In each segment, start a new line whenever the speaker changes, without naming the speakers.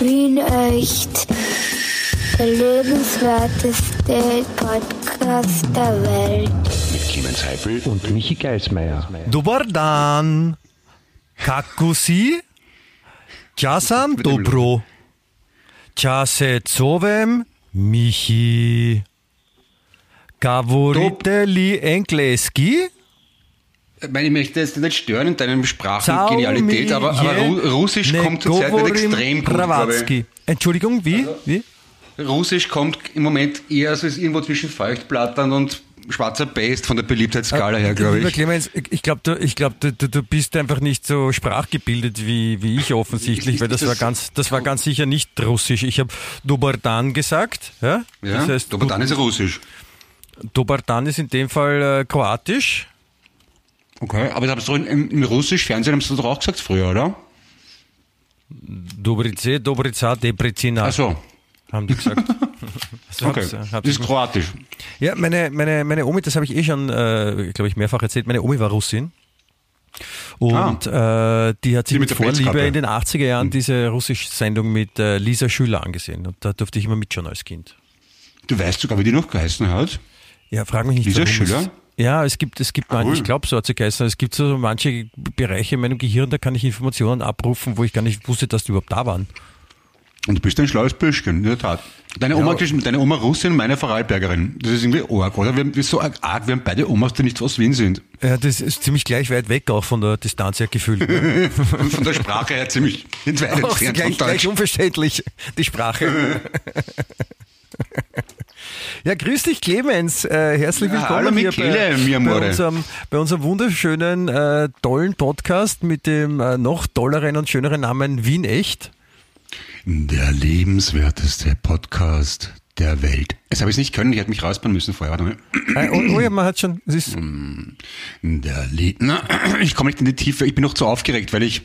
Wien echt. Der lebenswerteste Podcast der Welt.
Mit Clemens Heifel
und Michi Geismeier.
Dobar dan. Kakusi. Czasam dobro. Czase covem Michi. Gavorite li engleski.
Ich meine, ich möchte jetzt nicht stören in deinem
Ciao,
Sprachengenialität, aber, aber Russisch kommt zurzeit nicht extrem gut.
Entschuldigung, wie? wie?
ich. Russisch kommt im Moment eher so ist irgendwo zwischen Feuchtblattern und schwarzer Paste von der Beliebtheitsskala her, glaube
Lieber
ich.
Clemens, ich glaube, du, ich glaub, du, du, bist einfach nicht so sprachgebildet wie, wie ich offensichtlich,
Ist-
weil das,
ist
war
das-
ganz, das war ganz sicher nicht russisch. Ich habe Dobardan gesagt, ja?
Ja,
das heißt,
aber dann ist Russisch.
Dobardan ist in dem Fall äh, kroatisch.
Okay, aber das hast du im, im russischen Fernsehen haben sie doch auch gesagt früher, oder?
Dobrice, Dobrica, Debrecina,
Ach so,
haben die gesagt. Also
okay.
hab's, hab's-
Das ist kroatisch.
Ja, meine, meine, meine Omi, das habe ich eh schon, äh, glaube ich, mehrfach erzählt, meine Omi war Russin. Und äh, die hat sich
Ah. Die
mit,
mit
Vorliebe in den 80er Jahren diese russische Sendung mit äh, Lisa Schüler angesehen. Und da durfte ich immer mitschauen als Kind.
Du weißt sogar, wie die noch geheißen hat.
Ja, frag mich nicht,
Lisa
warum
Schüler?
Ja, es gibt, es gibt,
Cool.
ich glaube, so hat sie geheißen, es gibt so manche Bereiche in meinem Gehirn, da kann ich Informationen abrufen, wo ich gar nicht wusste, dass die überhaupt da waren.
Und du bist ein schlaues Bürschchen, in der Tat. Deine Oma, deine Oma Russin, meine Vorarlbergerin. Das ist irgendwie arg, oder? Wir haben, wir sind so arg, wir haben beide Omas, die nicht aus Wien sind.
Ja, das ist ziemlich gleich weit weg auch von der Distanz her gefühlt. ne?
Von der Sprache her ziemlich weit
auch
entfernt
gleich, gleich unverständlich, die Sprache. Ja, grüß dich, Clemens. Äh, herzlich
Ja,
willkommen
hallo,
hier
Michele,
bei, bei, unserem, bei unserem wunderschönen, äh, tollen Podcast mit dem äh, noch tolleren und schöneren Namen Wien Echt.
Der lebenswerteste Podcast der Welt. Das habe ich nicht können, ich hätte mich rausbauen müssen vorher. Warte mal.
Äh, oh, oh ja, man hat schon, es ist,
Der Le Na, ich komme nicht in die Tiefe, ich bin noch zu aufgeregt, weil ich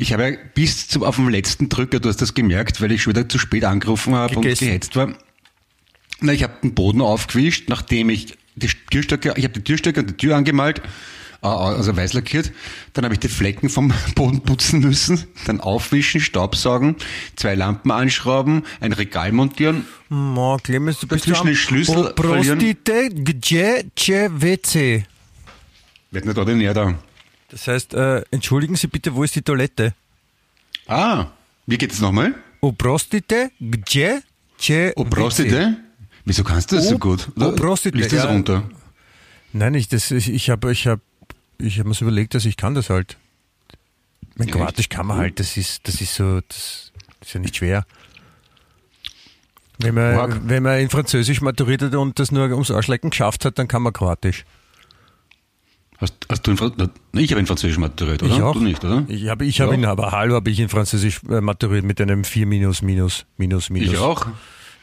ich habe ja bis zum, auf dem letzten Drücker, du hast das gemerkt, weil ich schon wieder zu spät angerufen habe und
Gegessen.
gehetzt war. Na, ich habe den Boden aufgewischt, nachdem ich die Türstöcke, ich habe die Türstöcke und die Tür angemalt, äh, also weiß lackiert. Dann habe ich die Flecken vom Boden putzen müssen, dann aufwischen, Staubsaugen, zwei Lampen anschrauben, ein Regal montieren.
oh, Clemens, du bist
Dazwischen den Schlüssel
Prostite, gdzie, cie, WC.
Wird nicht ordinär da.
Das heißt, äh, entschuldigen Sie bitte, wo ist die Toilette?
Ah, wie geht es nochmal?
O prostite, gdzie, cie,
Oh, Prostite? Wieso kannst du das so
Oh,
gut?
oh, Prostite,
Liest das
ja.
runter?
Nein, ich, das, ich, habe ich hab, ich hab mir so überlegt, dass ich kann das halt. Mein Kroatisch kann man halt, das ist, das ist so, das ist ja nicht schwer. Wenn man, wenn man in Französisch maturiert hat und das nur ums Arschlecken geschafft hat, dann kann man Kroatisch.
Hast, hast du in Franz Na, Ich habe in Französisch maturiert, oder?
Ich auch.
Du nicht, oder?
Ich habe, ich
Ja.
in aber Hallo habe ich in Französisch äh, maturiert mit einem 4 minus, minus, minus, minus.
Ich auch.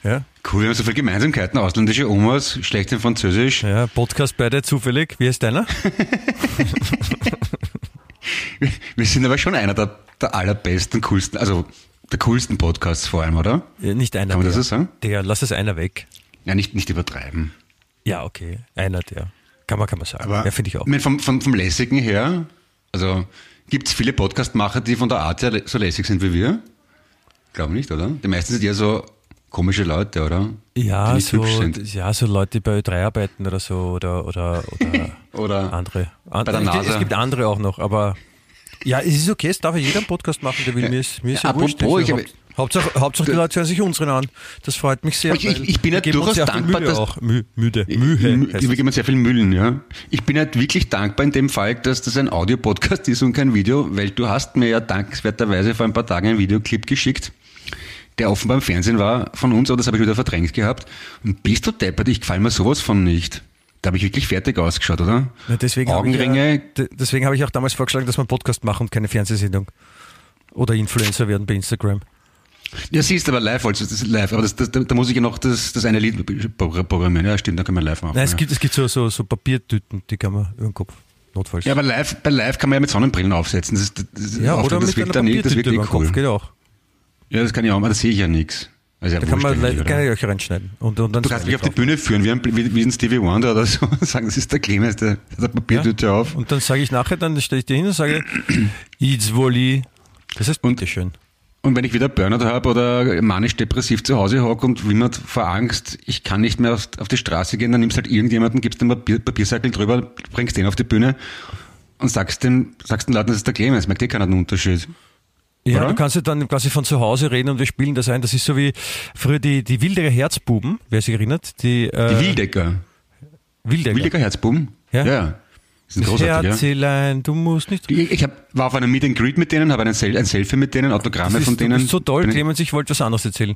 Ja,
Cool, wir haben so viele Gemeinsamkeiten. Ausländische Omas, schlecht in Französisch.
ja, Podcast beide zufällig. Wie ist deiner?
Wir sind aber schon einer der, der allerbesten, coolsten, also der coolsten Podcasts vor allem, oder?
Ja, Nicht einer
Kann man
der.
das so sagen?
Der, lass es einer weg.
Ja, nicht, nicht übertreiben.
Ja, okay. Einer der. Kann man, kann man sagen.
Aber
ja, finde ich auch.
Ich meine, vom, vom, vom Lässigen her, also gibt es viele Podcastmacher, die von der Art her so lässig sind wie wir? Glaube nicht, oder? Die meisten sind eher so komische Leute, oder?
Ja, so, ja, so Leute, die bei Ö3 arbeiten oder so oder, oder, oder
Oder
andere. An,
bei der
es, es gibt andere auch noch, aber ja, es ist okay, es darf ja jeder einen Podcast machen, der will. Mir ist, mir ist ja,
Ja,
wurscht.
apropos,
Also,
ich habe-
Hauptsache, Hauptsache die Leute hören sich unseren an. Das freut mich sehr.
Ich- ich- ich bin
wir
ja durchaus dankbar, dass-
auch. Mü, müde.
Mü-
Mühe.
Die
es.
geben sehr viel Müllen, ja. Ich bin halt wirklich dankbar in dem Fall, dass das ein Audiopodcast ist und kein Video, weil du hast mir ja dankenswerterweise vor ein paar Tagen einen Videoclip geschickt, der offenbar im Fernsehen war von uns, aber das habe ich wieder verdrängt gehabt. Und bist du deppert, ich gefall mir sowas von nicht. Da habe ich wirklich fertig ausgeschaut, oder?
Ja, deswegen habe ich,
Augenringe,
ja, de- deswegen habe ich auch damals vorgeschlagen, dass wir einen Podcast machen und keine Fernsehsendung. Oder Influencer werden bei Instagram.
Ja, siehst aber live, also das ist live, aber das, das, da, da muss ich ja noch das, das eine Lied programmieren. Ja, stimmt, da können wir live machen.
Nein, es
ja.
gibt, es gibt so, so, so Papiertüten, die kann man über den Kopf notfalls.
ja, aber live, bei live kann man ja mit Sonnenbrillen aufsetzen. Das, das, das,
Ja, oder
das
mit
wirkt
einer
dann das wirkt
über
nicht
den
cool.
Kopf, geht auch.
Ja, das kann ich auch, aber da sehe ich ja nichts. Also ja
Da kann man
oder?
keine Löcher reinschneiden. Und, und dann
Du kannst mich auf die Bühne führen, wie, ein, wie, wie ein Stevie Wonder oder so, sagen, das ist der Clemens, der hat eine Papiertüte auf.
Und dann sage ich nachher, dann stelle ich dir hin und sage, Izvoli. Das heißt,
Und-
bitteschön.
Und wenn ich wieder Burnout habe oder manisch-depressiv zu Hause hocke und wimmert vor Angst, ich kann nicht mehr auf, auf die Straße gehen, dann nimmst halt irgendjemanden, gibst dem Papier, Papiersackel drüber, bringst den auf die Bühne und sagst den, sagst den Leuten, das ist der Clemens, merkt eh keiner den Unterschied.
Ja,
Oder?
du kannst ja dann quasi von zu Hause reden und wir spielen das ein. Das ist so wie früher die, die Wilderer Herzbuben, wer sich erinnert. Die, äh,
Die Wildecker.
Wildecker.
Wildecker Herzbuben?
Ja.
ja. Die sind großartig, ja.
Herzelein, du musst nicht...
Ich, ich hab, war auf einem Meet and Greet mit denen, habe ein, Sel ein Selfie mit denen, Autogramme
Das ist,
von denen.
so toll, Clemens, ich wollte was anderes erzählen.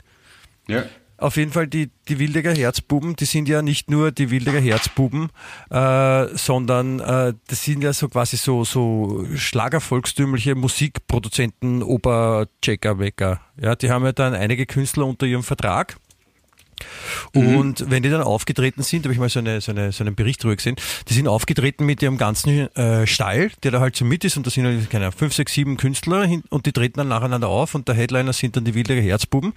Ja.
Auf jeden Fall, die, die Wildecker Herzbuben, die sind ja nicht nur die Wildecker Herzbuben, äh, sondern äh, das sind ja so quasi so, so schlagervolkstümliche Musikproduzenten, Oberchecker, Wecker. Ja, die haben ja dann einige Künstler unter ihrem Vertrag. Und wenn die dann aufgetreten sind, habe ich mal so, eine, so, eine, so einen Bericht drüber gesehen, die sind aufgetreten mit ihrem ganzen äh, Stall, der da halt so mit ist und da sind halt, keine Ahnung, fünf, sechs, sieben Künstler hin, und die treten dann nacheinander auf und der Headliner sind dann die Wilderer Herzbuben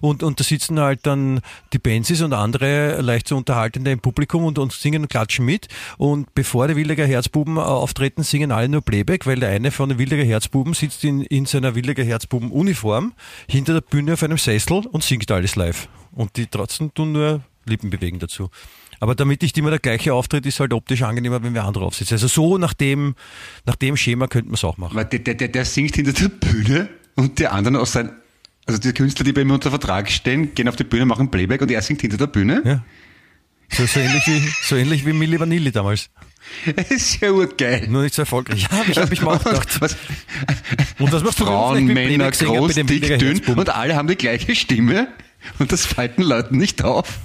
und, und da sitzen halt dann die Benzis und andere leicht so Unterhaltende im Publikum und, und singen und klatschen mit und bevor die Wilderer Herzbuben auftreten, singen alle nur Playback, weil der eine von den Wilderer Herzbuben sitzt in, in seiner Wilderer Herzbuben Uniform hinter der Bühne auf einem Sessel und singt alles live. Und die trotzdem tun nur Lippen bewegen dazu. Aber damit nicht immer der gleiche Auftritt ist halt optisch angenehmer, wenn wir andere aufsitzen. Also so nach dem, nach dem Schema könnte man es auch machen.
Weil der, der, der, singt hinter der Bühne und die anderen aus sein, also die Künstler, die bei ihm unter Vertrag stehen, gehen auf die Bühne, machen Playback und er singt hinter der Bühne.
Ja. So, so ähnlich wie, so ähnlich wie Milli Vanilli damals.
Das ist ja urgeil.
Nur nicht so erfolgreich. Ja, ich, hab ich mir auch gedacht.
Was,
Und was machst du
Frauen,
mit
Männer, groß, dick, dünn und alle haben die gleiche Stimme und das fällt den Leuten nicht auf.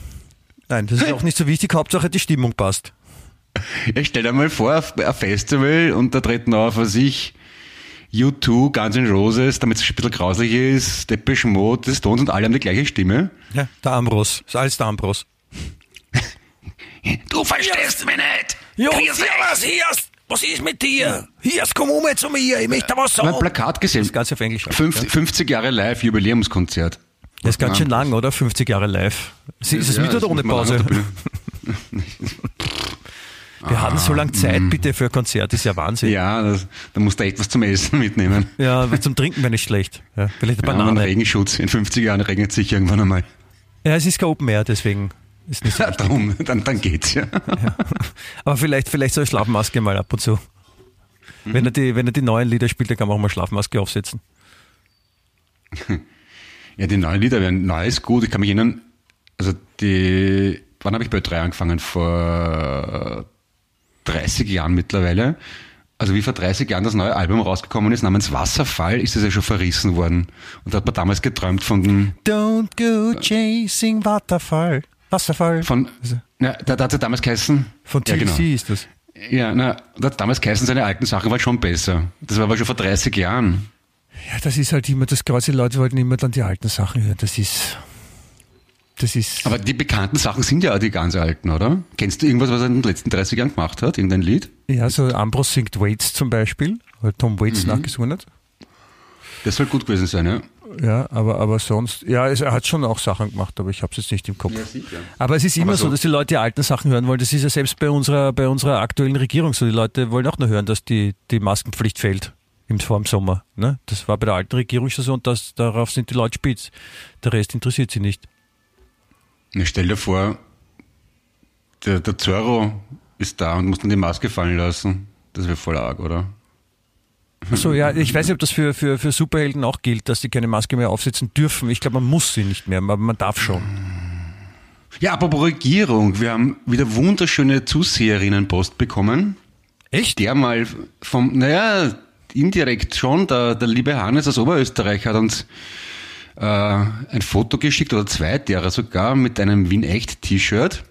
Nein, das ist auch nicht so wichtig. Hauptsache die Stimmung passt.
Ja, stell dir mal vor, auf ein Festival und da treten auf, was ich, U2, Guns N' Roses, damit es ein bisschen grauslich ist, Depeche Mode, die Stones und alle haben die gleiche Stimme.
Ja, der Ambros. Ist alles der Ambros.
Du verstehst mich nicht!
Ja, was hier? Was ist mit dir? Hier, komm um zu mir. Ich möchte was
Ich habe ein Plakat gesehen.
Das Ganze auf Englisch. halt,
Fünf,
ja.
50 Jahre live, Jubiläumskonzert.
Das ist ganz schön lang, oder? 50 Jahre live. Ist es
Ja,
mit
das
oder ohne Pause? Wir hatten so lange Zeit, bitte, für ein Konzert. ist ja Wahnsinn.
Ja, das, da musst du echt was zum Essen mitnehmen.
Ja, zum Trinken wäre nicht schlecht. Ja, vielleicht eine
Ja,
Banane.
Regenschutz. In 50 Jahren regnet es sich irgendwann einmal.
Ja, es ist kein Open Air, deswegen ist nicht so
Ja, darum, dann, dann geht's ja.
Aber vielleicht, vielleicht so eine Schlafmaske mal ab und zu.
Mhm.
Wenn, er die, wenn er die neuen Lieder spielt, dann kann man auch mal Schlafmaske aufsetzen.
Ja, die neuen Lieder werden, neu ist gut. Ich kann mich erinnern, also die, wann habe ich bei 3 angefangen? Vor 30 Jahren mittlerweile. Also wie vor 30 Jahren das neue Album rausgekommen ist, namens Wasserfall, ist es ja schon verrissen worden. Und da hat man damals geträumt von den,
Don't go chasing Wasserfall. Wasserfall.
von, na, da, da hat es ja damals geheißen.
Von
ja,
TLC
genau.
ist das.
Ja, na, da hat damals geheißen, seine alten Sachen waren schon besser. Das war aber schon vor 30 Jahren.
Ja, das ist halt immer das Kreuz. Die Leute wollten immer dann die alten Sachen hören. Das ist. Das ist.
Aber die bekannten Sachen sind ja auch die ganz alten, oder? Kennst du irgendwas, was er in den letzten 30 Jahren gemacht hat? Irgendein Lied?
ja, so Ambros singt Waits zum Beispiel, weil Tom Waits
Mhm.
nachgesungen hat.
Das soll gut gewesen sein, ja?
Ja, aber, aber sonst, ja, es, er hat schon auch Sachen gemacht, aber ich habe es jetzt nicht im Kopf.
sicher.
Aber es ist immer so,
so-
dass die Leute die alten Sachen hören wollen. Das ist ja selbst bei unserer, bei unserer aktuellen Regierung so. Die Leute wollen auch nur hören, dass die, die Maskenpflicht fällt im, vor dem Sommer. Ne? Das war bei der alten Regierung schon so und das, darauf sind die Leute spitz. Der Rest interessiert sie nicht.
Na, stell dir vor, der, der Zorro ist da und muss dann die Maske fallen lassen. Das wäre voll arg, oder?
So, ja, ich weiß nicht, ob das für, für, für Superhelden auch gilt, dass die keine Maske mehr aufsetzen dürfen. Ich glaube, man muss sie nicht mehr, aber man darf schon.
Ja, apropos Regierung. Wir haben wieder wunderschöne Zuseherinnenpost bekommen.
Echt?
Der mal vom, naja, indirekt schon, der, der liebe Hannes aus Oberösterreich hat uns äh, ein Foto geschickt, oder zwei derer sogar, mit einem Wien-Echt-T-Shirt.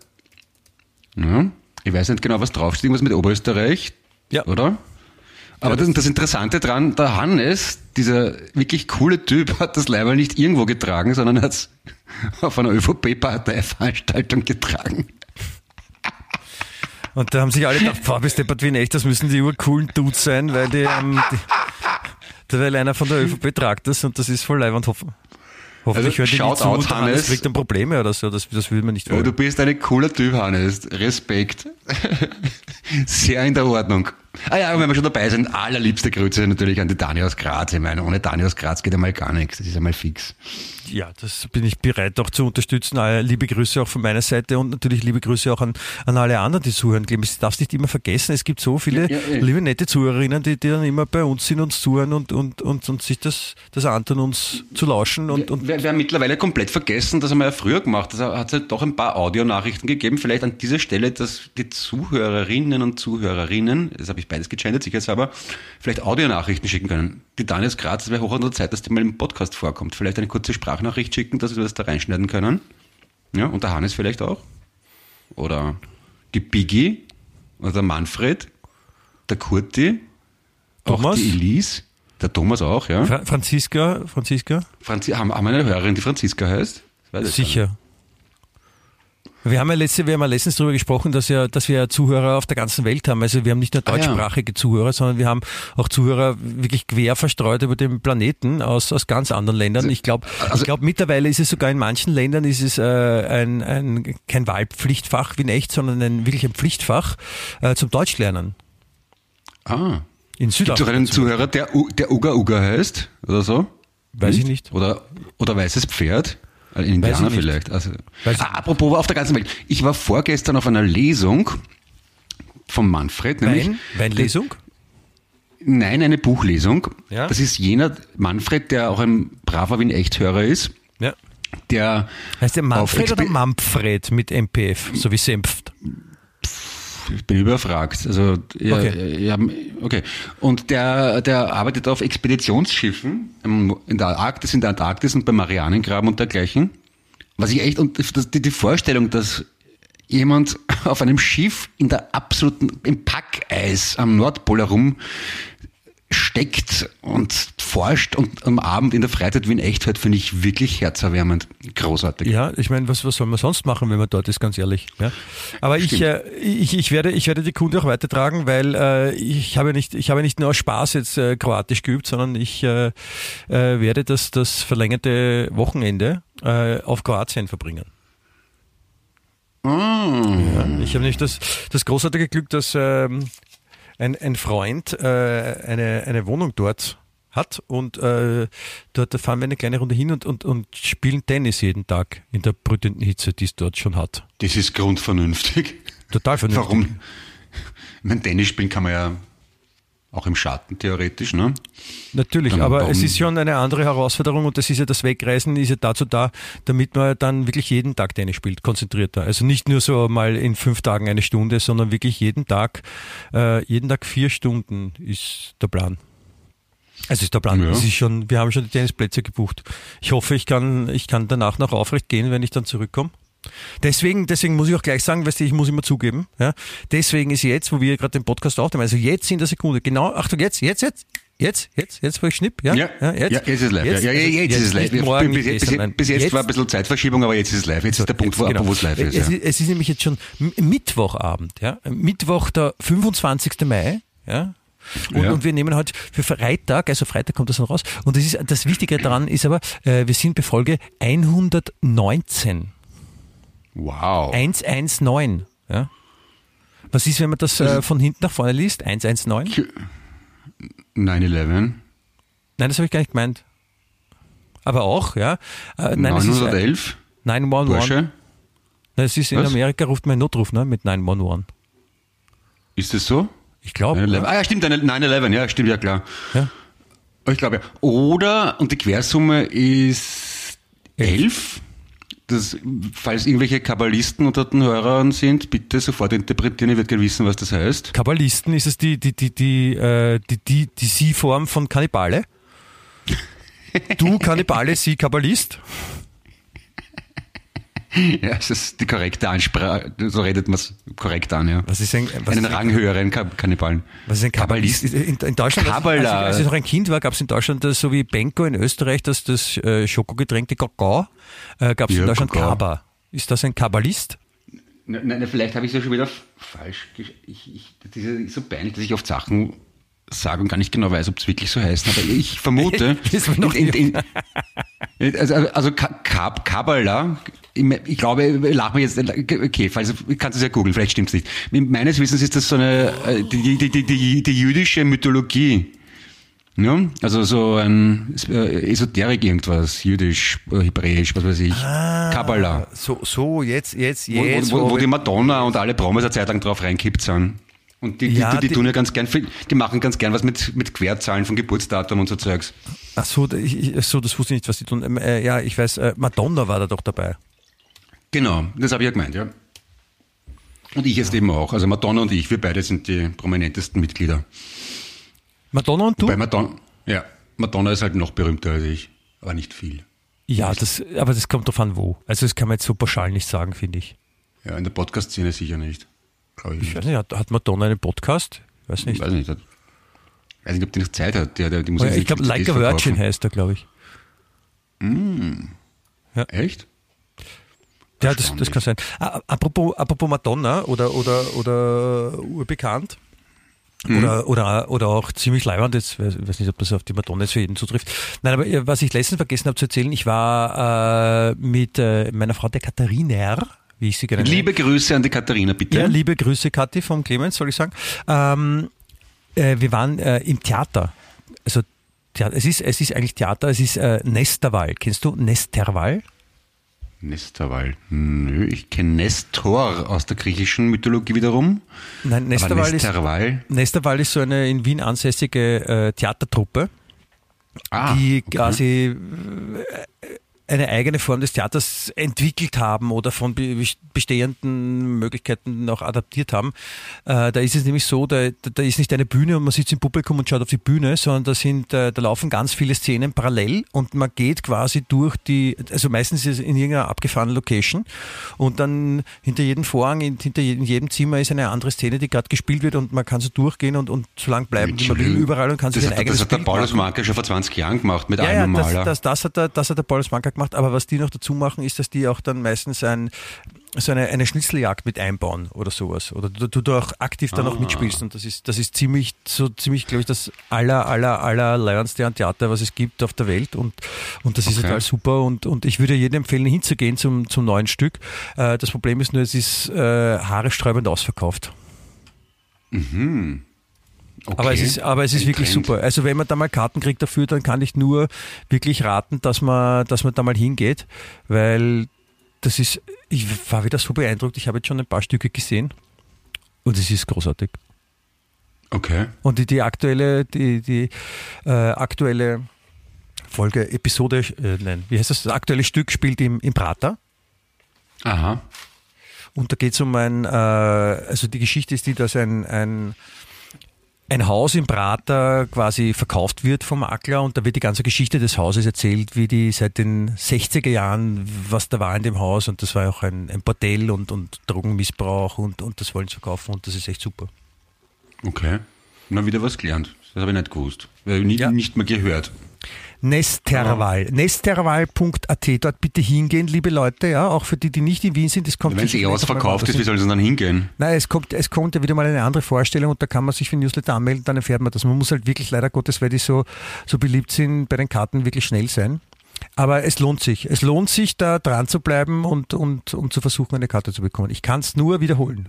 Ja, ich weiß nicht genau, was draufsteht, irgendwas mit Oberösterreich,
Ja.
oder? Aber das, das Interessante dran, der Hannes, dieser wirklich coole Typ, hat das Leiberl nicht irgendwo getragen, sondern hat es auf einer ÖVP-Parteiveranstaltung getragen.
Und da haben sich alle gedacht, boah, bist deppert wie echt, das müssen die urcoolen Dudes sein, weil die, ähm, die weil einer von der ÖVP tragt das und das ist voll leibend hoffen. Hoffentlich
Also,
hört die nicht zu und Hannes kriegt dann Probleme oder so, das, das will man nicht
Oh,
wollen.
du bist ein cooler Typ, Hannes. Respekt. Sehr in der Ordnung. Ah ja, wenn wir schon dabei sind, allerliebste Grüße natürlich an die Dani aus Graz. Ich meine, ohne Dani aus Graz geht einmal gar nichts. Das ist einmal fix.
Ja, das bin ich bereit auch zu unterstützen. Äh, liebe Grüße auch von meiner Seite und natürlich liebe Grüße auch an, an alle anderen, die zuhören. Clemens, du darfst nicht immer vergessen, es gibt so viele
Ja, ja, ja.
liebe nette Zuhörerinnen, die, die dann immer bei uns sind, uns zuhören und, und, und, und sich das, das antun, uns zu lauschen. Und, und
wir, wir haben mittlerweile komplett vergessen, das haben wir ja früher gemacht. Da hat es halt doch ein paar Audionachrichten gegeben. Vielleicht an dieser Stelle, dass die Zuhörerinnen und Zuhörerinnen, das habe ich beides gegendert, sicherheitshalber, vielleicht Audionachrichten schicken können. Die Daniel aus Graz, es wäre hoch an der Zeit, dass die mal im Podcast vorkommt. Vielleicht eine kurze Sprachnachricht schicken, dass wir das da reinschneiden können. Ja, und der Hannes vielleicht auch. Oder die Biggie oder der Manfred, der Kurti, auch
Thomas?
die Elise, der Thomas auch, ja.
Fra Franziska, Franziska?
Franzi haben, haben wir eine Hörerin, die Franziska heißt?
Sicher. Wir haben ja letzte, wir haben ja letztens darüber gesprochen, dass, ja, dass wir ja Zuhörer auf der ganzen Welt haben. Also wir haben nicht nur
Ah, ja.
deutschsprachige Zuhörer, sondern wir haben auch Zuhörer wirklich quer verstreut über den Planeten aus, aus ganz anderen Ländern. Ich glaube,
also-
ich glaube mittlerweile ist es sogar in manchen Ländern ist es äh, ein, ein, kein Wahlpflichtfach wie in echt, sondern ein, wirklich ein Pflichtfach äh, zum Deutschlernen.
Ah.
In
Gibt es
Südafrika.
einen Zuhörer, der, der Uga Uga heißt? Oder so?
Weiß ich nicht.
Oder, oder weißes Pferd? Ein Indianer
Weiß ich nicht.
vielleicht. Also, ah, apropos auf der ganzen Welt. Ich war vorgestern auf einer Lesung von Manfred, nämlich.
Wein, Weinlesung?
Nein, eine Buchlesung.
Ja.
Das ist jener Manfred, der auch ein braver Wien-Echt-Hörer ist,
Ja.
der
Heißt der Manfred oder Manfred mit MPF, so wie Senft?
Ich bin überfragt. Also, ja,
Okay.
ja, okay. Und der, der arbeitet auf Expeditionsschiffen in der Arktis, in der Antarktis und beim Marianengraben und dergleichen. Was ich echt, und die, die Vorstellung, dass jemand auf einem Schiff in der absoluten, im Packeis am Nordpol herum steckt und forscht und am Abend in der Freizeit wie in echt hört, finde ich wirklich herzerwärmend. Großartig.
Ja, ich meine, was, was soll man sonst machen, wenn man dort ist, ganz ehrlich. Ja. Aber ich, äh, ich, ich, werde, ich werde die Kunde auch weitertragen, weil äh, ich habe nicht, ich habe nicht nur aus Spaß jetzt äh, Kroatisch geübt, sondern ich äh, äh, werde das, das verlängerte Wochenende äh, auf Kroatien verbringen. Ja, ich habe nicht das, das großartige Glück, dass ähm, ein, ein Freund äh, eine, eine Wohnung dort hat und äh, dort fahren wir eine kleine Runde hin und, und, und spielen Tennis jeden Tag in der brütenden Hitze, die es dort schon hat.
Das ist grundvernünftig.
Total vernünftig.
Warum? Mein Tennis spielen kann man ja auch im Schatten theoretisch, ne?
Natürlich,
Dann
aber es ist schon eine andere Herausforderung und das ist ja das Wegreisen ist ja dazu da, damit man dann wirklich jeden Tag Tennis spielt, konzentrierter. Also nicht nur so mal in fünf Tagen eine Stunde, sondern wirklich jeden Tag, äh, jeden Tag vier Stunden ist der Plan. Also ist der Plan.
Ja.
Es ist schon, wir haben schon die Tennisplätze gebucht. Ich hoffe, ich kann, ich kann danach noch aufrecht gehen, wenn ich dann zurückkomme. Deswegen, deswegen muss ich auch gleich sagen, weißt du, ich muss immer zugeben, ja, deswegen ist jetzt, wo wir gerade den Podcast aufnehmen, also jetzt in der Sekunde, genau, Achtung, jetzt, jetzt, jetzt, jetzt, jetzt, jetzt, wo ich schnipp, ja,
Ja,
ja, jetzt,
ja, jetzt ist es live.
Jetzt,
ja, ja,
also
jetzt, ist es live.
morgen,
bis, bis,
gestern,
bis, bis jetzt, war ein bisschen Zeitverschiebung, aber jetzt ist es live. Jetzt ist der Punkt, wo
Jetzt, genau.
wo es live ist.
Es,
Ja.
ist es ist nämlich jetzt schon Mittwochabend, ja, Mittwoch, der 25. Mai, ja, und,
Ja.
und wir nehmen heute für Freitag, also Freitag kommt das dann raus. Und das, ist, das Wichtige daran ist aber, äh, wir sind bei Folge 119.
Wow.
119. Ja. Was ist, wenn man das äh, von hinten nach vorne liest? 119?
9-11.
Nein, das habe ich gar nicht gemeint. Aber auch, ja. Äh, nein, es ist, äh,
911.
911.
Bursche.
Nein, es ist in
Was?
Amerika ruft man einen Notruf ne, mit 911.
Ist das so?
Ich glaube.
9/11. Ah ja, stimmt, 9-11, ja, stimmt, ja klar.
Ja.
Ich glaube ja. Oder, und die Quersumme ist 11. Das, falls irgendwelche Kabbalisten unter den Hörern sind, bitte sofort interpretieren, ich werde gerne wissen, was das heißt.
Kabbalisten, ist es die, die, die, die, äh, die, die, die Sie-Form von Kannibale? Du Kannibale, Sie Kabbalist?
Ja, das ist die korrekte Ansprache, so redet man es korrekt an, ja.
Was ist ein, was
Einen
ist ein,
ranghöheren Ka- Kannibalen.
was ist ein Kabbalist? In, in Deutschland, als, als, ich,
Kabbala.
als ich noch ein Kind war, gab es in Deutschland das, so wie Benko in Österreich, das, das äh, Schokogetränkte Kakao, äh, gab es in
Ja,
Deutschland
Kakao.
Kaba. Ist das ein Kabbalist?
Nein, nein, vielleicht habe ich es ja schon wieder falsch. Ich, ich, das ist so peinlich, dass ich oft Sachen sage und gar nicht genau weiß, ob es wirklich so heißt. Aber ich vermute, in, in, in, also, also Ka- Kab- Kabbala ich, glaube, ich lach mir jetzt, okay, falls, kannst du es ja googeln, vielleicht stimmt's nicht. Meines Wissens ist das so eine, äh, die, die, die, die, die jüdische Mythologie. Ja, also so ein äh, Esoterik irgendwas, jüdisch, äh, hebräisch, was weiß ich,
Ah.
Kabbalah.
So, so, jetzt, jetzt,
Wo,
jetzt.
wo, wo, wo
wir-
die Madonna und alle Promis eine Zeit lang drauf reinkippt sind. Und die, die,
Ja,
die, die, tun ja ganz gern, viel- die machen ganz gern was mit, mit Querzahlen von Geburtsdatum und so Zeugs.
Ach so, ich, das wusste ich nicht, was die tun. Ähm, äh, ja, ich weiß, äh, Madonna war da doch dabei.
Genau, das habe ich ja gemeint, ja. Und ich jetzt eben auch. Also Madonna und ich, wir beide sind die prominentesten Mitglieder.
Madonna und du?
Bei Madonna, ja, Madonna ist halt noch berühmter als ich, aber nicht viel.
ja, das, aber das kommt drauf an, wo. Also das kann man jetzt so pauschal nicht sagen, finde ich.
Ja, in der Podcast-Szene sicher nicht. Glaube ich
Ich weiß nicht, hat, hat Madonna einen Podcast? Weiß nicht.
Weiß nicht. Hat, weiß nicht, ob die noch Zeit hat. Der, der, die muss
Oh, ja, ich glaube, Like a Virgin heißt er, glaube ich.
Echt?
Ja, das, das kann sein. Apropos, apropos Madonna oder, oder, oder urbekannt. Oder, oder, oder auch ziemlich leibend, jetzt weiß weiß nicht, ob das auf die Madonna jetzt für jeden zutrifft. Nein, aber was ich letztens vergessen habe zu erzählen, ich war äh, mit äh, meiner Frau, der Katharina, wie ich sie gerne.
Liebe Grüße an die Katharina, bitte.
Ja, liebe Grüße, Kathi, vom Clemens, soll ich sagen. Ähm, äh, wir waren äh, im Theater. Also, Theater, es, ist, es ist eigentlich Theater, es ist äh, Nesterwall. Kennst du Nesterwall?
Nesterwal. Nö, ich kenne Nestor aus der griechischen Mythologie wiederum.
Nein,
Aber
Nesterwall ist,
Nesterwal.
Nesterwall ist so eine in Wien ansässige äh, Theatertruppe,
Ah,
die
okay.
quasi äh, eine eigene Form des Theaters entwickelt haben oder von be- bestehenden Möglichkeiten auch adaptiert haben. Äh, da ist es nämlich so, da, da ist nicht eine Bühne und man sitzt im Publikum und schaut auf die Bühne, sondern da sind, äh, da laufen ganz viele Szenen parallel und man geht quasi durch die, also meistens ist es in irgendeiner abgefahrenen Location und dann hinter jedem Vorhang, in, hinter jedem, Zimmer ist eine andere Szene, die gerade gespielt wird und man kann so durchgehen und, und so lang bleiben, wie man will, überall und kann sich
das
ein
hat,
eigenes
das hat der Paulus. Manka schon vor 20 Jahren gemacht mit
Ja,
einem
ja, das,
Maler.
das, das, hat der, das hat der Paulus Manka gemacht, aber was die noch dazu machen, ist, dass die auch dann meistens ein, so eine, eine Schnitzeljagd mit einbauen oder sowas. Oder du, du, du auch aktiv dann auch
Ah.
mitspielst und das ist, das ist ziemlich, so ziemlich, glaube ich, das aller, aller, aller leierndste an Theater, was es gibt auf der Welt und, und das ist
Okay.
total super und, und ich würde jedem empfehlen, hinzugehen zum, zum neuen Stück. Äh, das Problem ist nur, es ist äh, haaresträubend ausverkauft.
Okay.
Aber es ist, aber es ist
Ein
wirklich
Trend.
super. Also wenn man da mal Karten kriegt dafür, dann kann ich nur wirklich raten, dass man, dass man da mal hingeht, weil das ist, ich war wieder so beeindruckt. Ich habe jetzt schon ein paar Stücke gesehen und es ist großartig.
Okay.
Und die, die aktuelle, die, die äh, aktuelle Folge, Episode, äh, nein, wie heißt das? Das aktuelle Stück spielt im, im Prater.
Aha.
Und da geht es um ein, äh, also die Geschichte ist die, dass ein, ein, ein Haus im Prater quasi verkauft wird vom Makler und da wird die ganze Geschichte des Hauses erzählt, wie die seit den 60er Jahren, was da war in dem Haus und das war auch ein, ein Bordell und, und Drogenmissbrauch und, und das wollen sie verkaufen und das ist echt super.
Okay. Na, wieder was gelernt. Das habe ich nicht gewusst. Weil nie,
Ja.
Nicht mehr gehört.
Nesterwal. Nesterwal.at, dort bitte hingehen, liebe Leute, ja, auch für die, die nicht in Wien sind, das kommt
Wenn es eh ausverkauft ist, wie soll es dann hingehen?
Nein, es kommt, es kommt ja wieder mal eine andere Vorstellung und da kann man sich für den Newsletter anmelden, dann erfährt man das. Man muss halt wirklich leider Gottes, weil die so, so beliebt sind, bei den Karten wirklich schnell sein. Aber es lohnt sich. Es lohnt sich, da dran zu bleiben und, und, und zu versuchen, eine Karte zu bekommen. Ich kann es nur wiederholen.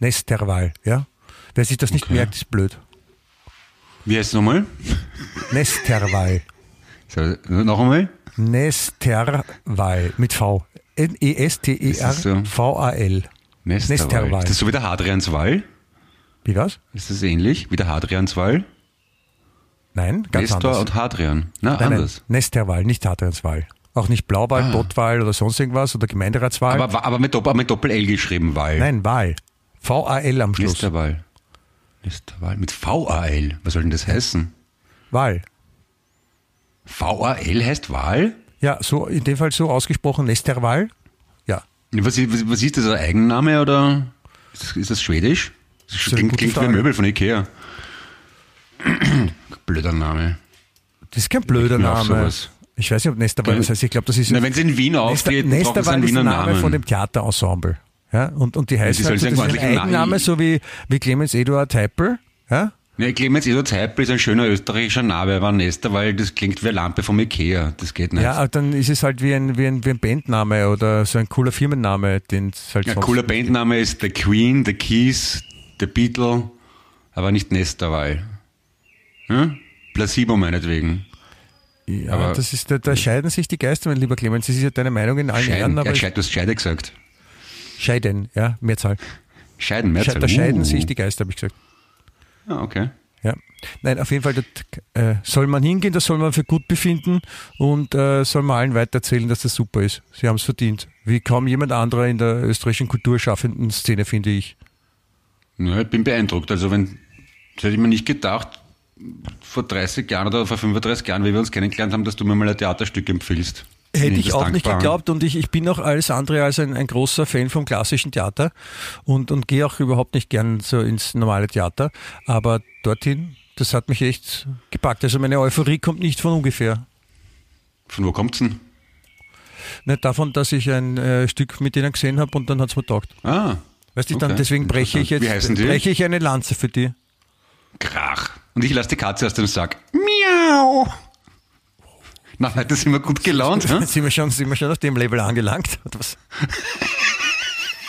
Nesterwal, ja. Wer sich das nicht
Okay.
merkt, ist blöd.
Wie heißt es nochmal?
Nesterwal.
So, noch einmal?
Nesterwal mit V. E N-E-S-T-E-R-V-A-L.
Nesterwal.
Nesterwal.
Ist das so wie der Hadrianswall?
Wie was?
Ist das ähnlich wie der Hadrianswall?
Nein, ganz
Nestor
anders.
und Hadrian. Na,
Nein, nein,
anders.
Nesterwahl, nicht Hadrianswahl. Auch nicht Blauwahl,
Ah.
Bottwahl oder sonst irgendwas oder Gemeinderatswahl.
Aber, aber mit, Doppel, mit Doppel-L geschrieben, Wall.
Nein, Wahl. V-A-L am Schluss.
Nesterwal. Nesterwal. Mit V-A-L. Was soll denn das heißen?
Wahl.
V-A-L heißt Wahl?
Ja, so in dem Fall so ausgesprochen Nesterwahl. Ja.
Was, ist- was, was ist das, ein Eigenname oder ist das, ist das schwedisch? Das
eine
klingt, klingt wie ein Möbel von Ikea. Blöder Name.
Das ist kein blöder Name. Ich weiß nicht, ob Nesterwahl das heißt. Ich glaube, das ist
Na, wenn sie in Wien
Nester,
auftreten, brauchen sie
Nesterwahl
einen
ist der
Wiener
Name
Namen.
von dem Theaterensemble. Ja, und, und die heißen halt so, das ist ein
ordentlichen
Eigenname, so wie, wie Clemens Eduard Teipel. Ja?
Ne, Clemens Eduard Heipel ist ein schöner österreichischer Name, aber Nester, weil das klingt wie eine Lampe vom Ikea. Das geht nicht.
Ja, dann ist es halt wie ein, wie ein, wie ein Bandname oder so ein cooler Firmenname, den es halt
Ein
sonst
cooler. Bandname ist The Queen, The Keys, The Beatle, aber nicht Nesterwall. Hm? Placebo meinetwegen.
Ja,
aber-
das ist, da, da scheiden sich die Geister, mein lieber Clemens. Das ist ja deine Meinung in allen
Scheiden.
Ehren, aber
Ja, du hast Scheide gesagt.
scheiden, ja, Mehrzahl.
Scheiden, Mehrzahl.
Da scheiden
Uh.
sich die Geister, habe ich gesagt.
Ah, okay.
Ja. Nein, auf jeden Fall äh, soll man hingehen, das soll man für gut befinden und äh, soll man allen weitererzählen, dass das super ist. Sie haben es verdient. Wie kaum jemand anderer in der österreichischen kulturschaffenden Szene, finde ich.
Ja, ich bin beeindruckt. Also wenn, das hätte ich mir nicht gedacht, vor 30 Jahren oder vor 35 Jahren, wie wir uns kennengelernt haben, dass du mir mal ein Theaterstück empfiehlst.
Hätte ich auch nicht geglaubt und ich, ich bin auch alles andere als ein, ein großer Fan vom klassischen Theater und, und gehe auch überhaupt nicht gern so ins normale Theater. Aber dorthin, das hat mich echt gepackt. Also meine Euphorie kommt nicht von ungefähr.
Von wo kommt's denn?
Nicht davon, dass ich ein äh, Stück mit denen gesehen habe und dann hat's mir taugt.
Ah,
Weißt du, dann
Okay,
deswegen breche ich jetzt breche ich eine Lanze für die.
Krach. Und ich lasse die Katze aus dem Sack. Miau. Na, heute sind wir gut gelaunt. Hm?
Sind wir schon, sind wir schon auf dem Level angelangt? Oder was?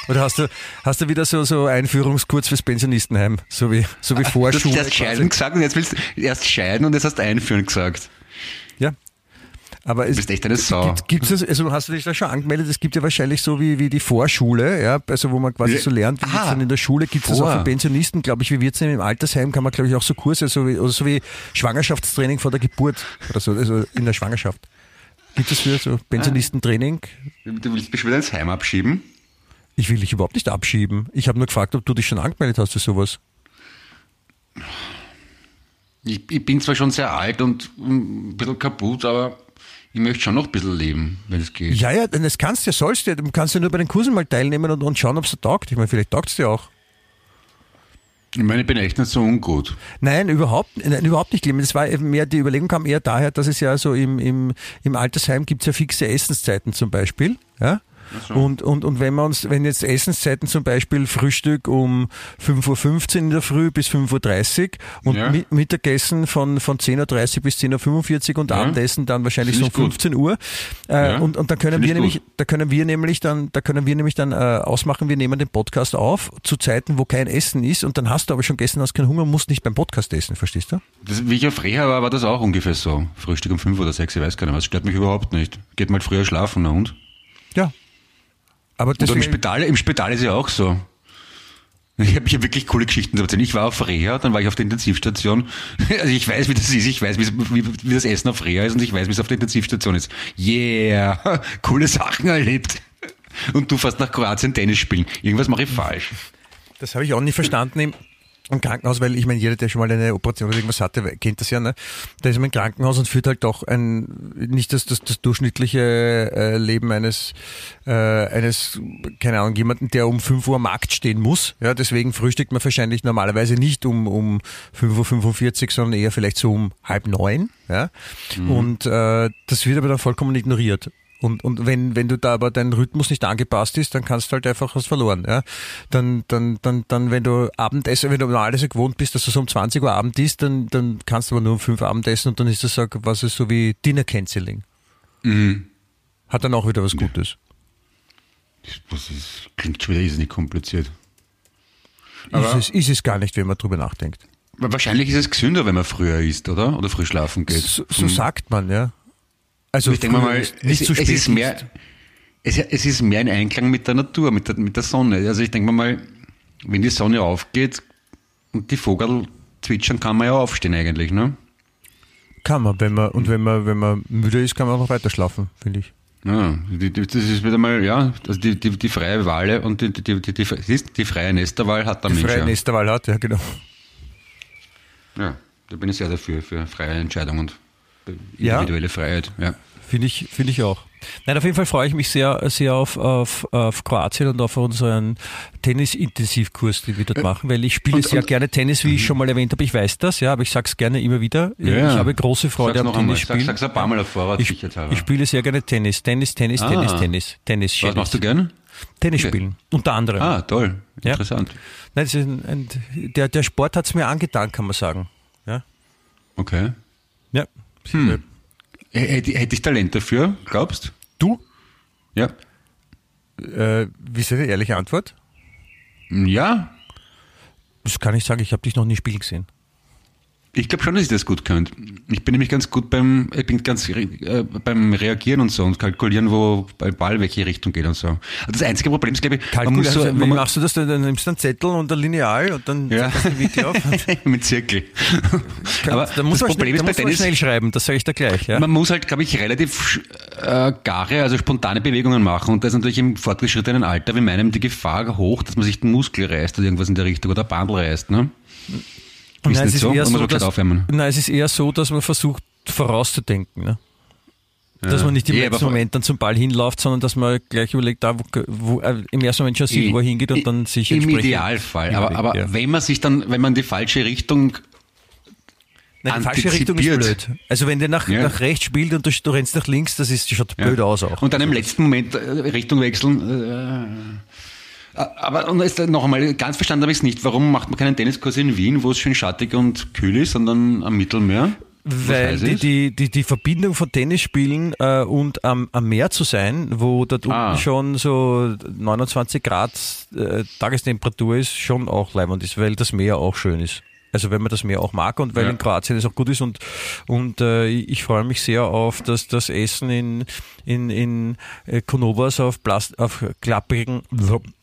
Oder hast du, hast du wieder so, so Einführungskurs fürs Pensionistenheim? So wie, so wie
Du hast
Vorschule.
erst scheiden gesagt und jetzt willst du erst scheiden und jetzt hast du einführen gesagt.
Aber es
Du bist echt eine Sau.
gibt, das, also hast du dich da schon angemeldet? Es gibt ja wahrscheinlich so wie, wie die Vorschule, ja, also wo man quasi so lernt, wie
Ah,
dann in der Schule, gibt es das auch für Pensionisten, glaube ich, wie wird's denn im Altersheim, kann man glaube ich auch so Kurse, so wie, oder so wie Schwangerschaftstraining vor der Geburt oder so, also in der Schwangerschaft. Gibt es für so Pensionistentraining?
Du willst mich wieder ins Heim abschieben?
Ich will dich überhaupt nicht abschieben. Ich habe nur gefragt, ob du dich schon angemeldet hast für sowas.
Ich, ich bin zwar schon sehr alt und ein bisschen kaputt, aber ich möchte schon noch ein bisschen leben, wenn es geht.
Ja, ja, denn das kannst du ja, sollst du ja. Du kannst ja nur bei den Kursen mal teilnehmen und, und schauen, ob es dir taugt. Ich meine, vielleicht taugt es dir auch.
Ich meine, ich bin echt nicht so ungut.
Nein, überhaupt, nein, überhaupt nicht. Clemens. Das war mehr, die Überlegung kam eher daher, dass es ja so im, im, im Altersheim gibt es ja fixe Essenszeiten zum Beispiel. Ja? Und, und, und wenn wir uns, wenn jetzt Essenszeiten zum Beispiel Frühstück um 5.15 Uhr in der Früh bis 5.30 Uhr und
Ja.
Mi- Mittagessen von, von 10.30 Uhr bis 10.45 Uhr und
Ja.
Abendessen dann wahrscheinlich so um
Finde ich gut.
15 Uhr. Äh,
Ja.
und, und dann können wir
ich
nämlich,
gut.
da können wir nämlich dann, da können wir nämlich dann äh, ausmachen, wir nehmen den Podcast auf zu Zeiten, wo kein Essen ist und dann hast du aber schon gestern hast keinen Hunger musst nicht beim Podcast essen, verstehst du?
Das, wie ich auf Reha war, war das auch ungefähr so. Frühstück um fünf oder sechs, ich weiß gar nicht mehr. Das stört mich überhaupt nicht. Geht mal früher schlafen, na und?
Ja. Aber
Oder im
deswegen,
Spital, im Spital ist ja auch so. Ich habe hier wirklich coole Geschichten zu erzählen. Ich war auf Reha, dann war ich auf der Intensivstation. Also ich weiß, wie das ist, ich weiß, wie, wie, das Essen auf Reha ist und ich weiß, wie es auf der Intensivstation ist. Yeah, coole Sachen erlebt. Und du fährst nach Kroatien Tennis spielen. Irgendwas mache ich falsch.
das habe ich auch nie verstanden im, Krankenhaus, weil ich meine, jeder, der schon mal eine Operation oder irgendwas hatte, kennt das ja, ne? Da ist man im Krankenhaus und führt halt doch ein, nicht das, das, das durchschnittliche äh, Leben eines, äh, eines, keine Ahnung, jemanden, der um 5 Uhr am Markt stehen muss. Ja, deswegen frühstückt man wahrscheinlich normalerweise nicht um, um 5.45 Uhr, sondern eher vielleicht so um halb neun. Ja? Und äh, das wird aber dann vollkommen ignoriert. Und, und wenn, wenn du da aber dein Rhythmus nicht angepasst ist, dann kannst du halt einfach was verloren. Ja? Dann, dann, dann, dann, wenn du Abendessen, wenn du normalerweise gewohnt bist, dass du so um 20 Uhr Abend isst, dann, dann kannst du aber nur um 5 Uhr Abendessen und dann ist das so, was ist so wie Dinner Canceling. Hat dann auch wieder was Gutes.
Das ist, klingt schon wieder irrsinnig kompliziert.
Ist
Aber-
es, ist es gar nicht, wenn man drüber nachdenkt.
Wahrscheinlich ist es gesünder, wenn man früher isst, oder? Oder früh schlafen geht.
So, so sagt man, ja. Also
ich denke mal, es,
nicht
es,
zu spät.
ist mehr, es, es ist mehr in Einklang mit der Natur, mit der, mit der Sonne. Also ich denke mal, wenn die Sonne aufgeht und die Vogel zwitschern, kann man ja aufstehen eigentlich, ne?
Kann man, wenn man, und wenn man, wenn man müde ist, kann man auch noch weiter schlafen, finde ich.
Ja, die, die, das ist wieder mal, ja, also die, die, die freie Wahl und die, die, die, die, die, die freie Nesterwahl hat der
Die
Mensch.
freie
Ja.
Nesterwahl hat, ja genau.
ja, da bin ich sehr dafür, für freie Entscheidung und
Ja.
individuelle Freiheit. Ja.
Finde ich, finde ich auch. Nein, auf jeden Fall freue ich mich sehr, sehr auf, auf, auf Kroatien und auf unseren Tennis-Intensivkurs, den wir dort machen, weil ich spiele
und-
sehr
und-
gerne Tennis, wie ich schon mal erwähnt habe. Ich weiß das, ja, aber ich sage es gerne immer wieder.
Ja.
Ich habe große Freude am
einmal, sag,
Tennisspielen.
sag's ein paar Mal auf Vorrat,
Ich,
sicherheitshalber.
ich spiele sehr gerne Tennis, Tennis, Tennis,
Ah.
Tennis, Tennis, Tennis.
Was machst du gern?
Tennis spielen, unter anderem.
Ah, toll.
Ja.
Interessant.
Nein, das ist ein, ein, der, der Sport hat es mir angetan, kann man sagen. Ja.
Okay.
ja.
Hm. Hätte, hätte ich Talent dafür, glaubst
Du?
Ja.
Äh, wie ist deine ehrliche Antwort?
Ja,
Das kann ich sagen, ich habe dich noch nie spielen gesehen.
Ich glaube schon, dass ich das gut könnte. Ich bin nämlich ganz gut beim, ich bin ganz äh, beim Reagieren und so und kalkulieren, wo bei Ball welche Richtung geht und so. Also das einzige Problem ist, glaube ich,
Kalkul
man muss so,
also, wie
man,
machst du das? denn? Dann nimmst du einen Zettel und ein Lineal und dann
Ja.
setzt du die Wiki auf.
mit Zirkel. Aber
da muss
das
man,
Problem
schnell, da
ist bei Tennis,
schnell schreiben, das sage ich dir gleich. Ja?
man muss halt, glaube ich, relativ äh, gare, also spontane Bewegungen machen. Und da ist natürlich im fortgeschrittenen Alter wie meinem die Gefahr hoch, dass man sich den Muskel reißt oder irgendwas in der Richtung oder Bandel reißt. Ne? Ist
Nein,
nicht so?
eher so, dass,
aufwärmen.
nein, es ist eher so, dass man versucht vorauszudenken. Ne? Dass
Ja.
man nicht im
Ja,
letzten Moment dann zum Ball hinläuft, sondern dass man gleich überlegt, da, wo, wo, äh, im ersten Moment schon sieht, wo er hingeht und dann sich
Im Idealfall. Aber, aber
ja.
wenn man sich dann, wenn man die falsche Richtung
Nein, die falsche Richtung ist blöd. Also wenn der nach,
Ja.
nach rechts spielt und du, du rennst nach links, das ist, schaut
Ja.
blöd aus auch.
Und dann im letzten Moment äh, Richtung wechseln. Äh, aber und jetzt noch einmal, ganz verstanden habe ich es nicht. Warum macht man keinen Tenniskurs in Wien, wo es schön schattig und kühl ist, sondern am Mittelmeer?
Weil die, die, die, die Verbindung von Tennisspielen äh, und am, am Meer zu sein, wo dort
Ah.
unten schon so 29 Grad äh, Tagestemperatur ist, schon auch leibend ist, weil das Meer auch schön ist. Also wenn man das Meer auch mag und weil
Ja.
in Kroatien es auch gut ist und, und äh, ich freue mich sehr auf das, das Essen in, in, in äh, Konovas auf, Plast auf klapprigen,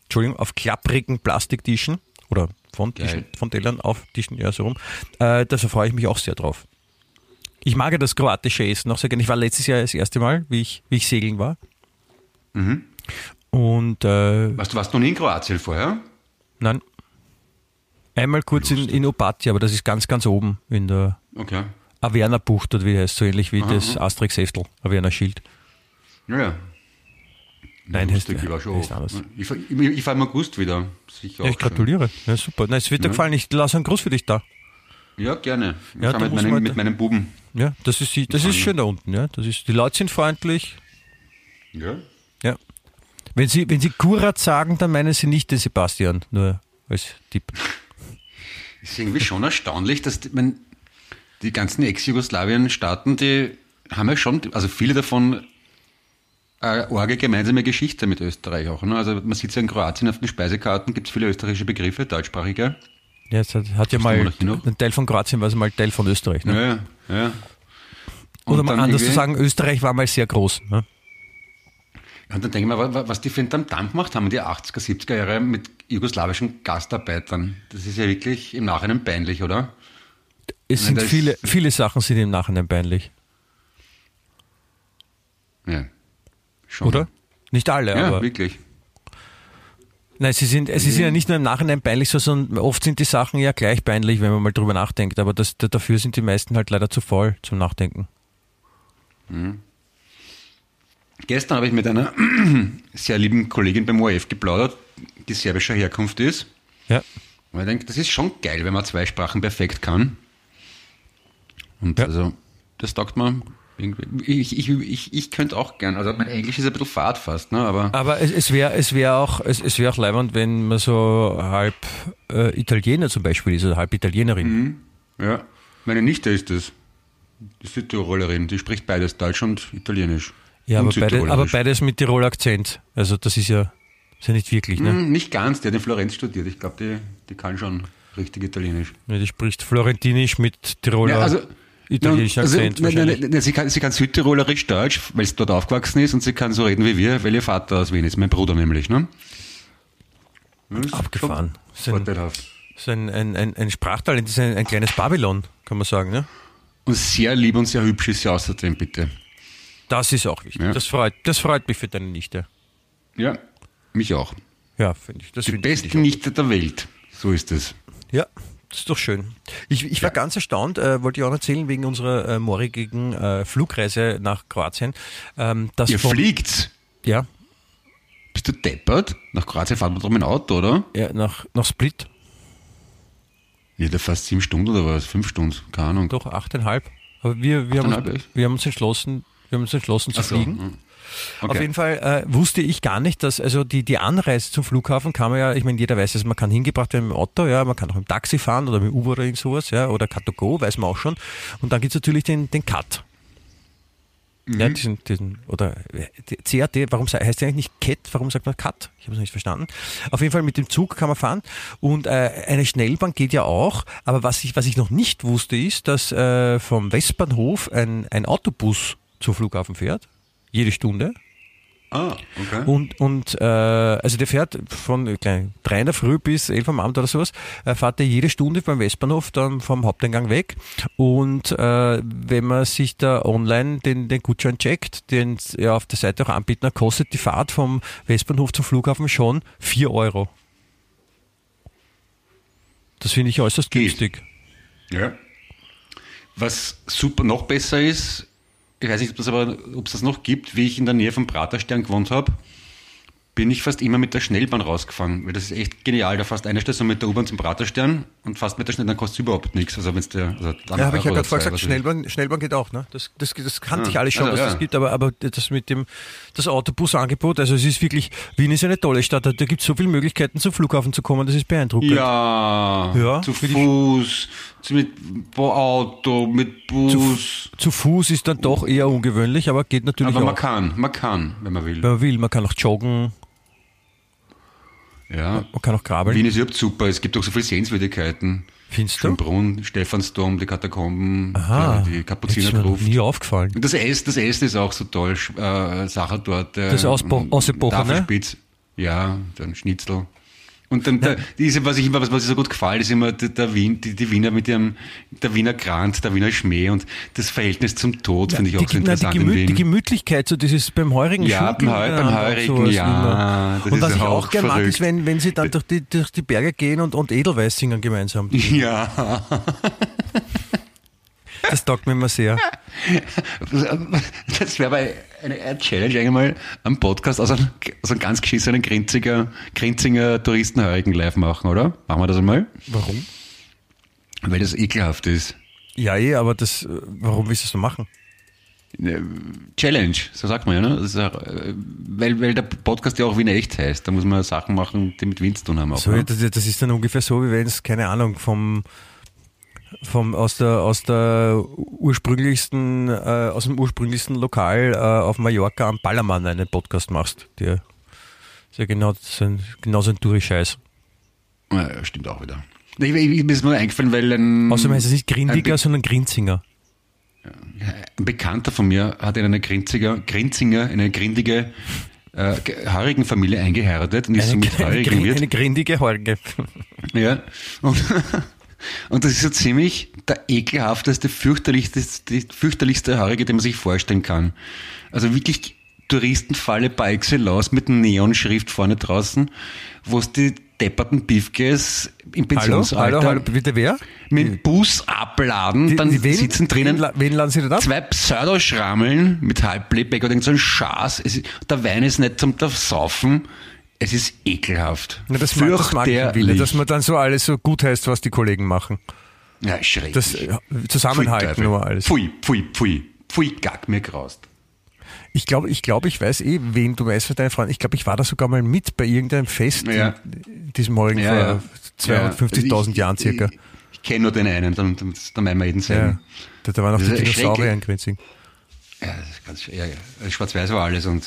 Entschuldigung, auf klapprigen Plastiktischen oder von Tischen, von Tellern auf Tischen, ja so rum. Äh, da freue ich mich auch sehr drauf. Ich mag ja das kroatische Essen auch sehr gerne. Ich war letztes Jahr das erste Mal, wie ich, wie ich segeln war.
Mhm.
Und äh,
Warst du warst noch nie in Kroatien vorher?
nein, einmal kurz in, in Opatja, aber das ist ganz, ganz oben in der
Okay.
Averna-Bucht, oder wie heißt so ähnlich wie das Asterix-Heftel, Averna-Schild.
Ja, ja.
Nein, heißt-
ich war schon.
anders.
Ich, fahr- ich, ich fahre im August wieder. Sicher
Ja, ich gratuliere. Ja, super. Nein, es wird dir gefallen. Ich lasse einen Gruß für dich da.
Ja, gerne. Ich
Ja,
mit, meinen, mit meinen Buben.
Ja, das ist, das ist schön da unten. Ja, das ist, die Leute sind freundlich.
Ja.
Ja. Wenn Sie, wenn Sie Kurat sagen, dann meinen Sie nicht den Sebastian, nur als Tipp.
ist irgendwie schon erstaunlich, dass die, mein, die ganzen Ex-Jugoslawien-Staaten, die haben ja schon, also viele davon eine arge gemeinsame Geschichte mit Österreich auch. Ne? Also man sieht ja in Kroatien auf den Speisekarten, gibt es viele österreichische Begriffe, deutschsprachige.
Ja, es hat, hat ja mal, ein Teil von Kroatien war es mal Teil von Österreich. Ne?
Ja, ja. ja.
Oder
Und
mal anders zu sagen, Österreich war mal sehr groß. Ne?
Und dann denke ich mir, wa- wa- was die für einen Dampf gemacht haben, die 80er, 70er Jahre mit jugoslawischen Gastarbeitern. Das ist ja wirklich im Nachhinein peinlich, oder?
Es sind
das-
viele, viele Sachen sind im Nachhinein peinlich.
Ja. Schon.
Oder? Nicht alle,
Ja,
aber.
wirklich.
Nein, sie sind, sie sind ja nicht nur im Nachhinein peinlich, sondern oft sind die Sachen ja gleich peinlich, wenn man mal drüber nachdenkt. Aber das, dafür sind die meisten halt leider zu faul zum Nachdenken.
Gestern habe ich mit einer sehr lieben Kollegin beim ORF geplaudert, die serbischer Herkunft ist.
Ja.
Und ich denke, das ist schon geil, wenn man zwei Sprachen perfekt kann. Und
Ja.
also, das taugt man. Ich, ich, ich, ich könnte auch gern, also mein Englisch ist ein bisschen fad fast, ne? aber
Aber es, es wäre es wär auch, es, es wär auch leibend, wenn man so halb äh, Italiener zum Beispiel ist oder halb Italienerin.
ja, meine Nichte ist das. Die Südtirolerin, die spricht beides, Deutsch und Italienisch.
Ja,
und
aber, beide, aber beides mit Tiroler Akzent. Also das ist ja, ist ja nicht wirklich, ne?
Hm, Nicht ganz, die hat in Florenz studiert. Ich glaube, die, die kann schon richtig Italienisch.
Ja, die spricht Florentinisch mit Tiroler
Ja, also,
italienischem
also,
Akzent
nein, nein,
wahrscheinlich.
nein, sie, kann, sie kann Südtirolerisch Deutsch, weil sie dort aufgewachsen ist und sie kann so reden wie wir, weil ihr Vater aus Wien ist, mein Bruder nämlich. Ne? Das ist
Abgefahren.
Vorteilhaft.
das ist ein, ein, ein, ein Sprachtalent, ist ein, ein kleines Babylon, kann man sagen. Ne?
Und sehr lieb und sehr hübsch ist sie außerdem, bitte.
Das ist auch wichtig.
Ja.
Das, freut, das freut mich für deine Nichte.
Ja, mich auch.
Ja, finde ich. Das
Die
find ich
Nichte der Welt. So ist es.
Ja, das ist doch schön. Ich, ich war ganz erstaunt, äh, wollte ich auch erzählen, wegen unserer äh, morgigen äh, Flugreise nach Kroatien. Ähm, dass
Ihr
vom-
fliegt.
Ja,
Bist du deppert? Nach Kroatien fahren wir doch mit dem Auto, oder?
ja nach, nach Split.
Ja, da fast sieben Stunden oder was? Fünf Stunden, keine Ahnung.
Doch, achteinhalb. Aber wir, wir, haben,
Achteinhalb,
uns,
echt?
wir haben uns entschlossen, Wir haben uns entschlossen zu
Ach so, hm.
Auf
Okay.
jeden Fall äh, wusste ich gar nicht, dass also die, die Anreise zum Flughafen kann man ja, ich meine, jeder weiß es, man kann hingebracht werden mit dem Auto, ja, man kann auch mit dem Taxi fahren oder mit dem Uber oder irgend sowas, ja, oder Car2Go, weiß man auch schon. Und dann gibt's natürlich den, den Cut. Ja, diesen, diesen, oder äh, CAT, warum heißt der eigentlich nicht CAT, warum sagt man Cut? Ich habe es nicht verstanden. Auf jeden Fall mit dem Zug kann man fahren und äh, eine Schnellbahn geht ja auch, aber was ich, was ich noch nicht wusste ist, dass äh, vom Westbahnhof ein, ein Autobus zum Flughafen fährt, jede Stunde.
Ah, okay.
Und, und äh, also der fährt von äh, gleich drei in der Früh bis elf am Abend oder sowas, äh, fährt er jede Stunde beim Westbahnhof dann vom Haupteingang weg. Und äh, wenn man sich da online den, den Gutschein checkt, den ja auf der Seite auch anbieten, dann kostet die Fahrt vom Westbahnhof zum Flughafen schon 4 Euro. Das finde ich äußerst
Geht.
günstig.
Ja. Was super noch besser ist, ich weiß nicht, ob es aber, ob es das noch gibt, wie ich in der Nähe vom Praterstern gewohnt habe, bin ich fast immer mit der Schnellbahn rausgefahren, weil das ist echt genial. Da fährst eine Station mit der U-Bahn zum Praterstern und fast mit der Schnellbahn, dann kostet es überhaupt nichts. Also wenn's der, also
Ja, habe ich ja gerade vorher gesagt. Schnellbahn, Schnellbahn geht auch, ne? Das, das, das kannte
Ah,
ich alles schon,
also,
dass
ja.
das gibt, aber, aber das mit dem, das Autobusangebot, also es ist wirklich, Wien ist eine tolle Stadt, da, da gibt es so viele Möglichkeiten zum Flughafen zu kommen, das ist beeindruckend.
Ja,
Ja,
zu Fuß, mit Auto, mit Bus.
Zu Fuß ist dann doch eher ungewöhnlich, aber geht natürlich
aber man
auch,
kann, man kann, wenn man will.
wenn man will. Man kann auch joggen,
Ja.
man kann auch krabbeln.
Wien ist überhaupt super. Es gibt auch so viele Sehenswürdigkeiten.
Findest du?
Schönbrunn, Stephansdom, die Katakomben,
Aha,
die
mir
Kapuzinergruft.
nie aufgefallen.
Und das Essen, das Essen ist auch so toll. Äh, Sache dort. Äh,
Das Ausbo- Ausgebrochene?
Tafelspitz. Ja, dann Schnitzel. Und dann der, diese, was ich immer, was, was mir so gut gefällt, ist immer der, der Wien, die, die Wiener mit ihrem, der Wiener Grant, der Wiener Schmäh und das Verhältnis zum Tod finde ich auch
die,
so
na, die,
interessant
Gemü die. Gemütlichkeit, so dieses beim heurigen
Ja, beim Heu- beim
miteinander,
Heurigen, ja, das
Und was ich
auch
gerne mag, ist, wenn, wenn sie dann durch die, durch die Berge gehen und, und Edelweiß singen gemeinsam.
Ja.
Das taugt mir immer sehr.
Das wäre bei eine, eine Challenge eigentlich mal am Podcast aus einem, aus einem ganz geschissenen Grinziger, Grinzinger Touristenheurigen live machen, oder? Machen wir das einmal?
Warum?
Weil das ekelhaft ist.
Ja, eh, aber das, äh, warum willst du das so machen?
Challenge, so sagt man ja, ne? Auch, äh, weil, weil der Podcast ja auch Wien echt heißt. Da muss man Sachen machen, die mit Wien zu tun haben. Auch,
So,
ne?
das, das ist dann ungefähr so, wie wenn es, keine Ahnung, vom, vom aus der aus der ursprünglichsten, äh, aus dem ursprünglichsten Lokal äh, auf Mallorca am Ballermann einen Podcast machst. Der ist ja genau so ein, genauso ein Touri-Scheiß.
Ja, stimmt auch wieder. Ich, ich, mir ist nur eingefallen, weil ein,
Außerdem heißt es nicht Grindiger, sondern Grinzinger.
ein Bekannter von mir hat in eine Grinziger, Grinzinger, eine grindige äh, haarigen Familie eingeheiratet und ist so
eine,
Haarigen
Grin-
wird.
eine grindige Horge.
Ja. Und, und das ist so ziemlich der ekelhafteste, fürchterlichste, fürchterlichste Haarige, den man sich vorstellen kann. Also wirklich Touristenfalle par excellence mit Neonschrift vorne draußen, wo es die depperten Beefcakes im
Hallo,
Pensionsalter
hallo, hallo, bitte wer?
mit dem Bus abladen, dann
Die- wen,
sitzen drinnen
Wen, wen laden Sie denn ab?
zwei Pseudoschrammeln mit Halbplayback oder irgend so ein Schaß. Ist, der Wein ist nicht zum Saufen. Es ist ekelhaft.
Na, das, mag, das mag Wille,
Fürchterlich.
dass man dann so alles so gut heißt, was die Kollegen machen.
Ja, schrecklich.
Das äh, Zusammenhalten nur alles.
Pfui, pfui, pfui. Pfui, gack mir graust.
Ich glaube, ich, glaube, ich weiß eh, wen du weißt von deinen Freunden. Ich glaube, ich war da sogar mal mit bei irgendeinem Fest
Ja.
in diesem Heurigen vor 250.000
Ich-
Jahren circa.
Ich, ich kenne nur den einen, dann, dann, dann meinen wir jeden
Ja.
selben.
Da, da waren noch
Das
die Dinosaurier in Grenzing.
Ja, das ist ganz, ja, ja. Schwarz-Weiß war alles und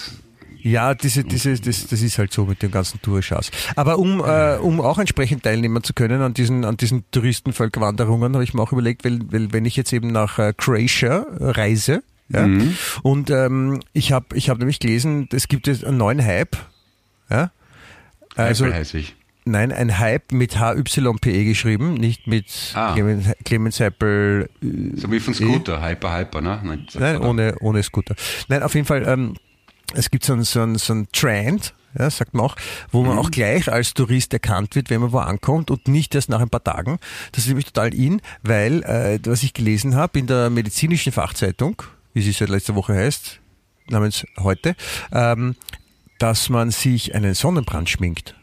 Ja, diese, diese, das, das ist halt so mit dem ganzen Tourschatz. Aber um, äh, um auch entsprechend teilnehmen zu können an diesen, an diesen Touristenvölkerwanderungen, habe ich mir auch überlegt, weil, weil wenn ich jetzt eben nach äh, Croatia reise, ja, und ähm, ich habe ich hab nämlich gelesen, es gibt jetzt einen neuen Hype, ja, also
Heipel heiß ich.
nein, ein Hype mit HYPE geschrieben, nicht mit
Ah.
Clemens, Clemens Heipel
So wie von Scooter, Hyper, Hyper, ne? Nein,
Nein, ohne, ohne Scooter. Nein, auf jeden Fall, ähm, es gibt so einen so einen- so einen Trend, ja, sagt man auch, wo man auch gleich als Tourist erkannt wird, wenn man wo ankommt und nicht erst nach ein paar Tagen. Das ist nämlich total in, weil, äh, was ich gelesen habe in der medizinischen Fachzeitung, wie sie seit letzter Woche heißt, namens heute, ähm, dass man sich einen Sonnenbrand schminkt.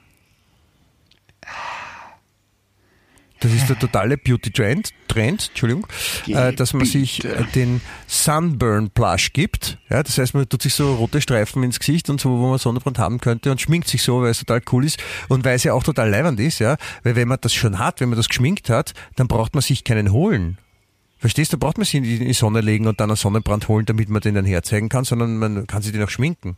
Das ist der totale Beauty-Trend, Trend, Entschuldigung, äh, dass man sich äh, den Sunburn Blush gibt. Ja, das heißt, man tut sich so rote Streifen ins Gesicht und so, wo man Sonnenbrand haben könnte und schminkt sich so, weil es total cool ist und weil es ja auch total leibend ist, ja. Weil wenn man das schon hat, wenn man das geschminkt hat, dann braucht man sich keinen holen. Verstehst du, braucht man sich in die Sonne legen und dann einen Sonnenbrand holen, damit man den dann herzeigen kann, sondern man kann sich den auch schminken.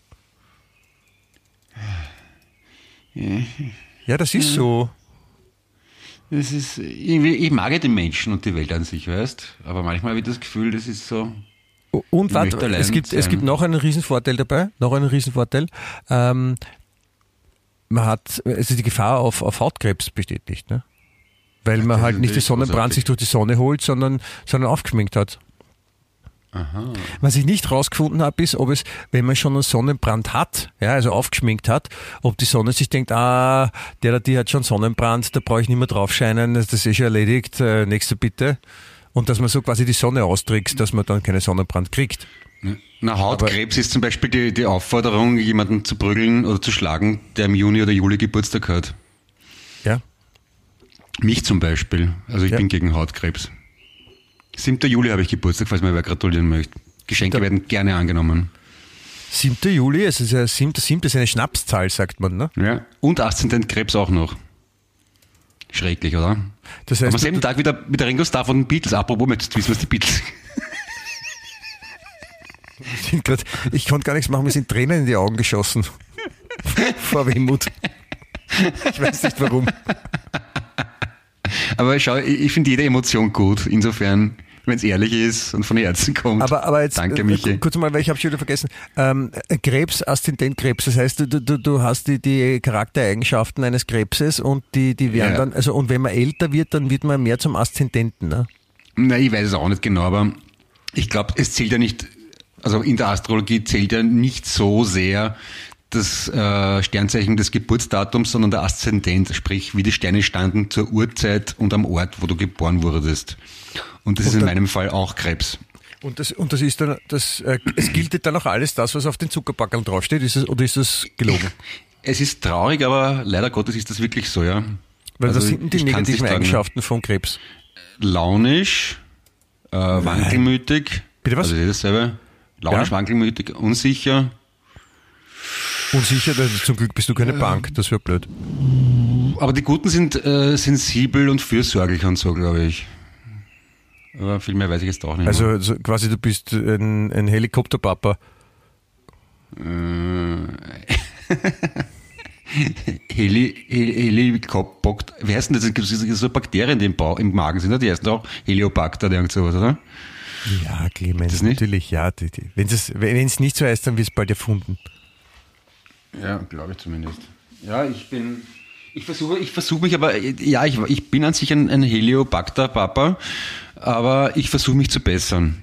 Ja, das ist so.
Das ist, ich mag ja den Menschen und die Welt an sich, weißt Aber manchmal habe ich das Gefühl, das ist so.
Und warte, es gibt, es gibt noch einen Riesenvorteil dabei, noch einen Riesenvorteil. Ähm, man hat, also die Gefahr auf, auf Hautkrebs besteht nicht, ne? Weil man halt nicht den Sonnenbrand sich durch die Sonne holt, sondern, sondern aufgeschminkt hat.
Aha.
Was ich nicht rausgefunden habe, ist, ob es, wenn man schon einen Sonnenbrand hat, ja, also aufgeschminkt hat, ob die Sonne sich denkt, ah, der oder die hat schon Sonnenbrand, da brauche ich nicht mehr drauf scheinen, das ist eh schon erledigt, äh, nächste bitte. Und dass man so quasi die Sonne austrickst, dass man dann keinen Sonnenbrand kriegt.
Na, Hautkrebs ist zum Beispiel die, die Aufforderung, jemanden zu prügeln oder zu schlagen, der im Juni oder Juli Geburtstag hat.
Ja.
Mich zum Beispiel. Also ich
Ja.
bin gegen Hautkrebs. 7. Juli habe ich Geburtstag, falls mir wer gratulieren möchte. Geschenke
Da-
werden gerne angenommen.
7. Juli, es ist ja 7. 7. ist eine Schnapszahl, sagt man, ne?
Ja. Und Aszendent Krebs auch noch. Schrecklich, oder?
Das
Am
heißt,
selben
du,
Tag wieder mit der Ringo Starr von den Beatles. Apropos, du wissen, was die Beatles
grad, ich konnte gar nichts machen, mir sind Tränen in die Augen geschossen. Vor Wehmut. Ich weiß nicht warum.
Aber schau, ich finde jede Emotion gut. Insofern, wenn es ehrlich ist und von Herzen kommt.
Aber, aber jetzt,
Danke,
äh,
Michi.
kurz mal, weil ich habe schon wieder vergessen. Ähm, Krebs, Aszendent Krebs, das heißt, du, du, du hast die, die Charaktereigenschaften eines Krebses und die, die werden
Ja.
dann, also und wenn man älter wird, dann wird man mehr zum Aszendenten. Ne?
Na, ich weiß es auch nicht genau, aber ich glaube, es zählt ja nicht, also in der Astrologie zählt ja nicht so sehr das äh, Sternzeichen des Geburtsdatums, sondern der Aszendent, sprich wie die Sterne standen zur Uhrzeit und am Ort, wo du geboren wurdest. Und das ist in meinem Fall auch Krebs.
Und das, und das ist dann, das, äh, es gilt dann auch alles das, was auf den Zuckerpackeln draufsteht, ist es, oder ist das gelogen?
Es ist traurig, aber leider Gottes ist das wirklich so, ja.
Weil
Also
was sind die negativen. Eigenschaften von Krebs?
Launisch, äh, wankelmütig.
Bitte was?
Also das dasselbe. Launisch,
Ja.
wankelmütig, unsicher.
Unsicher, zum Glück bist du keine Bank, das wäre blöd.
Aber die Guten sind äh, sensibel und fürsorglich und so, glaube ich. Aber viel mehr weiß ich jetzt auch nicht.
Also so quasi du bist ein, ein Helikopterpapa.
Heli, Heli, Helikopter, wie heißt denn das? Es gibt so Bakterien, die im, Bau, im Magen sind, ne? die heißen auch Heliobacter oder irgend sowas, oder?
Ja, Clemens, natürlich, ja. Die, die. Wenn es nicht so heißt, dann wird es bald erfunden.
Ja, glaube ich zumindest. Ja, ich bin. Ich versuche, ich versuche mich aber, ja, ich, ich bin an sich ein, ein Heliobacter-Papa, aber ich versuche mich zu bessern.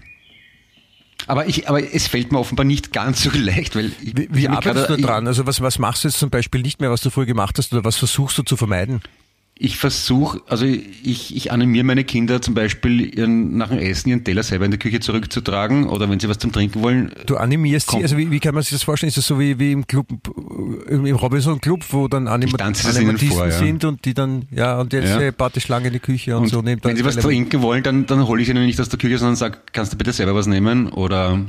Aber, ich, aber es fällt mir offenbar nicht ganz so leicht, weil ich,
Wie,
ich
wie
gerade-
du dran? Also was, was machst du jetzt zum Beispiel nicht mehr, was du früher gemacht hast oder was versuchst du zu vermeiden?
Ich versuche, also ich, ich animiere meine Kinder zum Beispiel ihren, nach dem Essen ihren Teller selber in die Küche zurückzutragen oder wenn sie was zum Trinken wollen.
Du animierst
Komm.
sie, also wie, wie kann man sich das vorstellen? Ist das so wie, wie im Club, im Robinson Club, wo dann Anima Animatisten
vor, ja.
sind und die dann, ja, und jetzt
Ja.
äh, Partyschlange in die Küche und,
Und
so nehmt
wenn sie was trinken wollen, dann, dann hole ich ihnen nicht aus der Küche, sondern sage, kannst du bitte selber was nehmen? Oder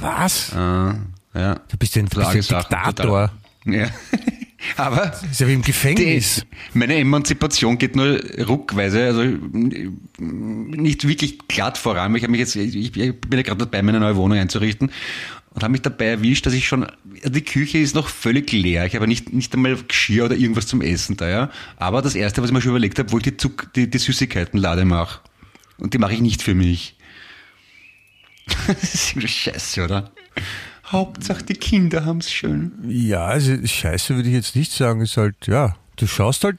Was?
äh, ja.
Du bist ja ein, bist ein Diktator.
total- Ja. Aber
Das ist ja wie im Gefängnis.
die, meine Emanzipation geht nur ruckweise, also nicht wirklich glatt voran. Ich habe mich jetzt, ich, ich bin ja gerade dabei, meine neue Wohnung einzurichten und habe mich dabei erwischt, dass ich schon, die Küche ist noch völlig leer. Ich habe nicht, nicht einmal Geschirr oder irgendwas zum Essen da, ja. Aber das erste, was ich mir schon überlegt habe, wo ich die, Zuck, die, die Süßigkeitenlade mache. Und die mache ich nicht für mich. das ist irgendwie scheiße, oder? Hauptsache die Kinder haben's schön.
Ja, also scheiße würde ich jetzt nicht sagen. Ist halt, ja, du schaust halt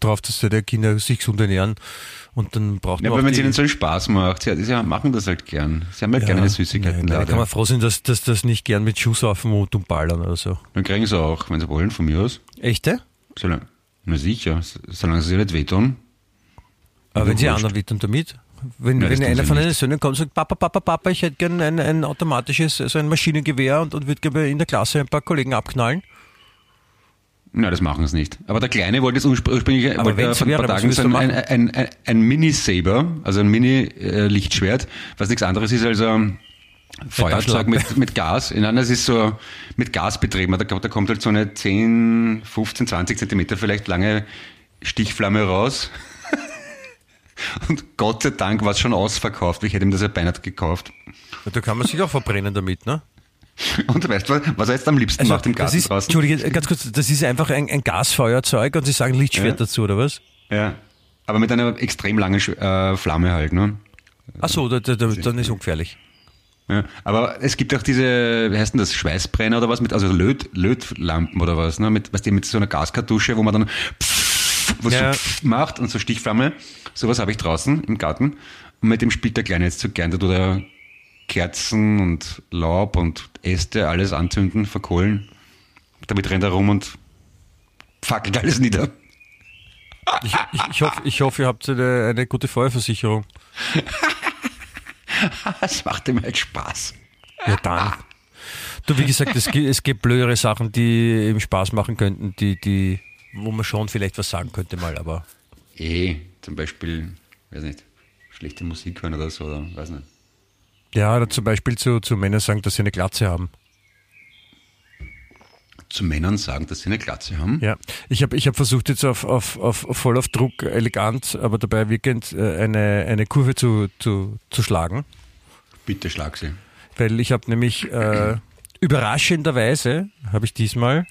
drauf, dass deine Kinder sich gesund ernähren und dann braucht
Ja,
man
aber
auch
wenn es ihnen so einen Spaß macht, sie, sie machen das halt gern. Sie haben halt gerne eine
nein, Da kann man froh sein, dass, dass das nicht gern mit Schusswaffen und umballern oder so.
Dann kriegen sie auch, wenn sie wollen, von mir aus.
Echte?
Solange, na sicher, solange sie nicht wehtun.
Aber wenn sie anderen wittern damit? Wenn,
Ja,
wenn einer von den Söhnen kommt und sagt, Papa, Papa, Papa, ich hätte gern ein, ein automatisches, so ein Maschinengewehr und, und würde gerne in der Klasse ein paar Kollegen abknallen.
Na, das machen sie nicht. Aber der Kleine wollte es urspr- ursprünglich
Aber
wollte vor ein paar
wäre,
Tagen so ein, ein, ein, ein Mini-Saber, also ein Mini-Lichtschwert, was nichts anderes ist als ein Feuerzeug mit, mit Gas. Nein, das ist so mit Gas betrieben. Da, da kommt halt so eine 10, 15, 20 Zentimeter vielleicht lange Stichflamme raus. Und Gott sei Dank war es schon ausverkauft. Ich hätte ihm das ja beinahe gekauft.
Da kann man sich auch verbrennen damit, ne?
Und weißt du, was er jetzt am liebsten macht im
Also, das
Garten
ist,
draußen?
Entschuldige, ganz kurz, das ist einfach ein, ein Gasfeuerzeug und Sie sagen Lichtschwert
Ja.
dazu, oder was?
Ja. Aber mit einer extrem langen äh, Flamme halt, ne?
Ach so, da, da, da, dann ist ungefährlich.
Ja. Aber es gibt auch diese, wie heißt denn das, Schweißbrenner oder was, mit, also Löt, Lötlampen oder was, ne? Mit, weißt du, mit so einer Gaskartusche, wo man dann pff, was
Ja.
so pff macht und so Stichflamme. Sowas habe ich draußen im Garten. Und mit dem spielt der Kleine jetzt so gern. Da tut er Kerzen und Laub und Äste, alles anzünden, verkohlen. Damit rennt er rum und fackelt alles nieder.
Ich, ich, ich, hoffe, ich hoffe, ihr habt eine, eine gute Feuerversicherung.
Das macht ihm halt Spaß.
Ja, dann. Du, wie gesagt, es gibt, es gibt blödere Sachen, die eben Spaß machen könnten, die, die, wo man schon vielleicht was sagen könnte mal, aber
Eh, zum Beispiel, weiß nicht, schlechte Musik hören oder so, oder weiß nicht.
ja, oder zum Beispiel zu, zu Männern sagen, dass sie eine Glatze haben.
Zu Männern sagen, dass sie eine Glatze haben.
Ja, ich habe ich hab versucht jetzt auf, auf, auf voll auf Druck, elegant, aber dabei wirkend äh, eine, eine Kurve zu, zu, zu schlagen.
Bitte schlag sie.
Weil ich habe nämlich äh, überraschenderweise, habe ich diesmal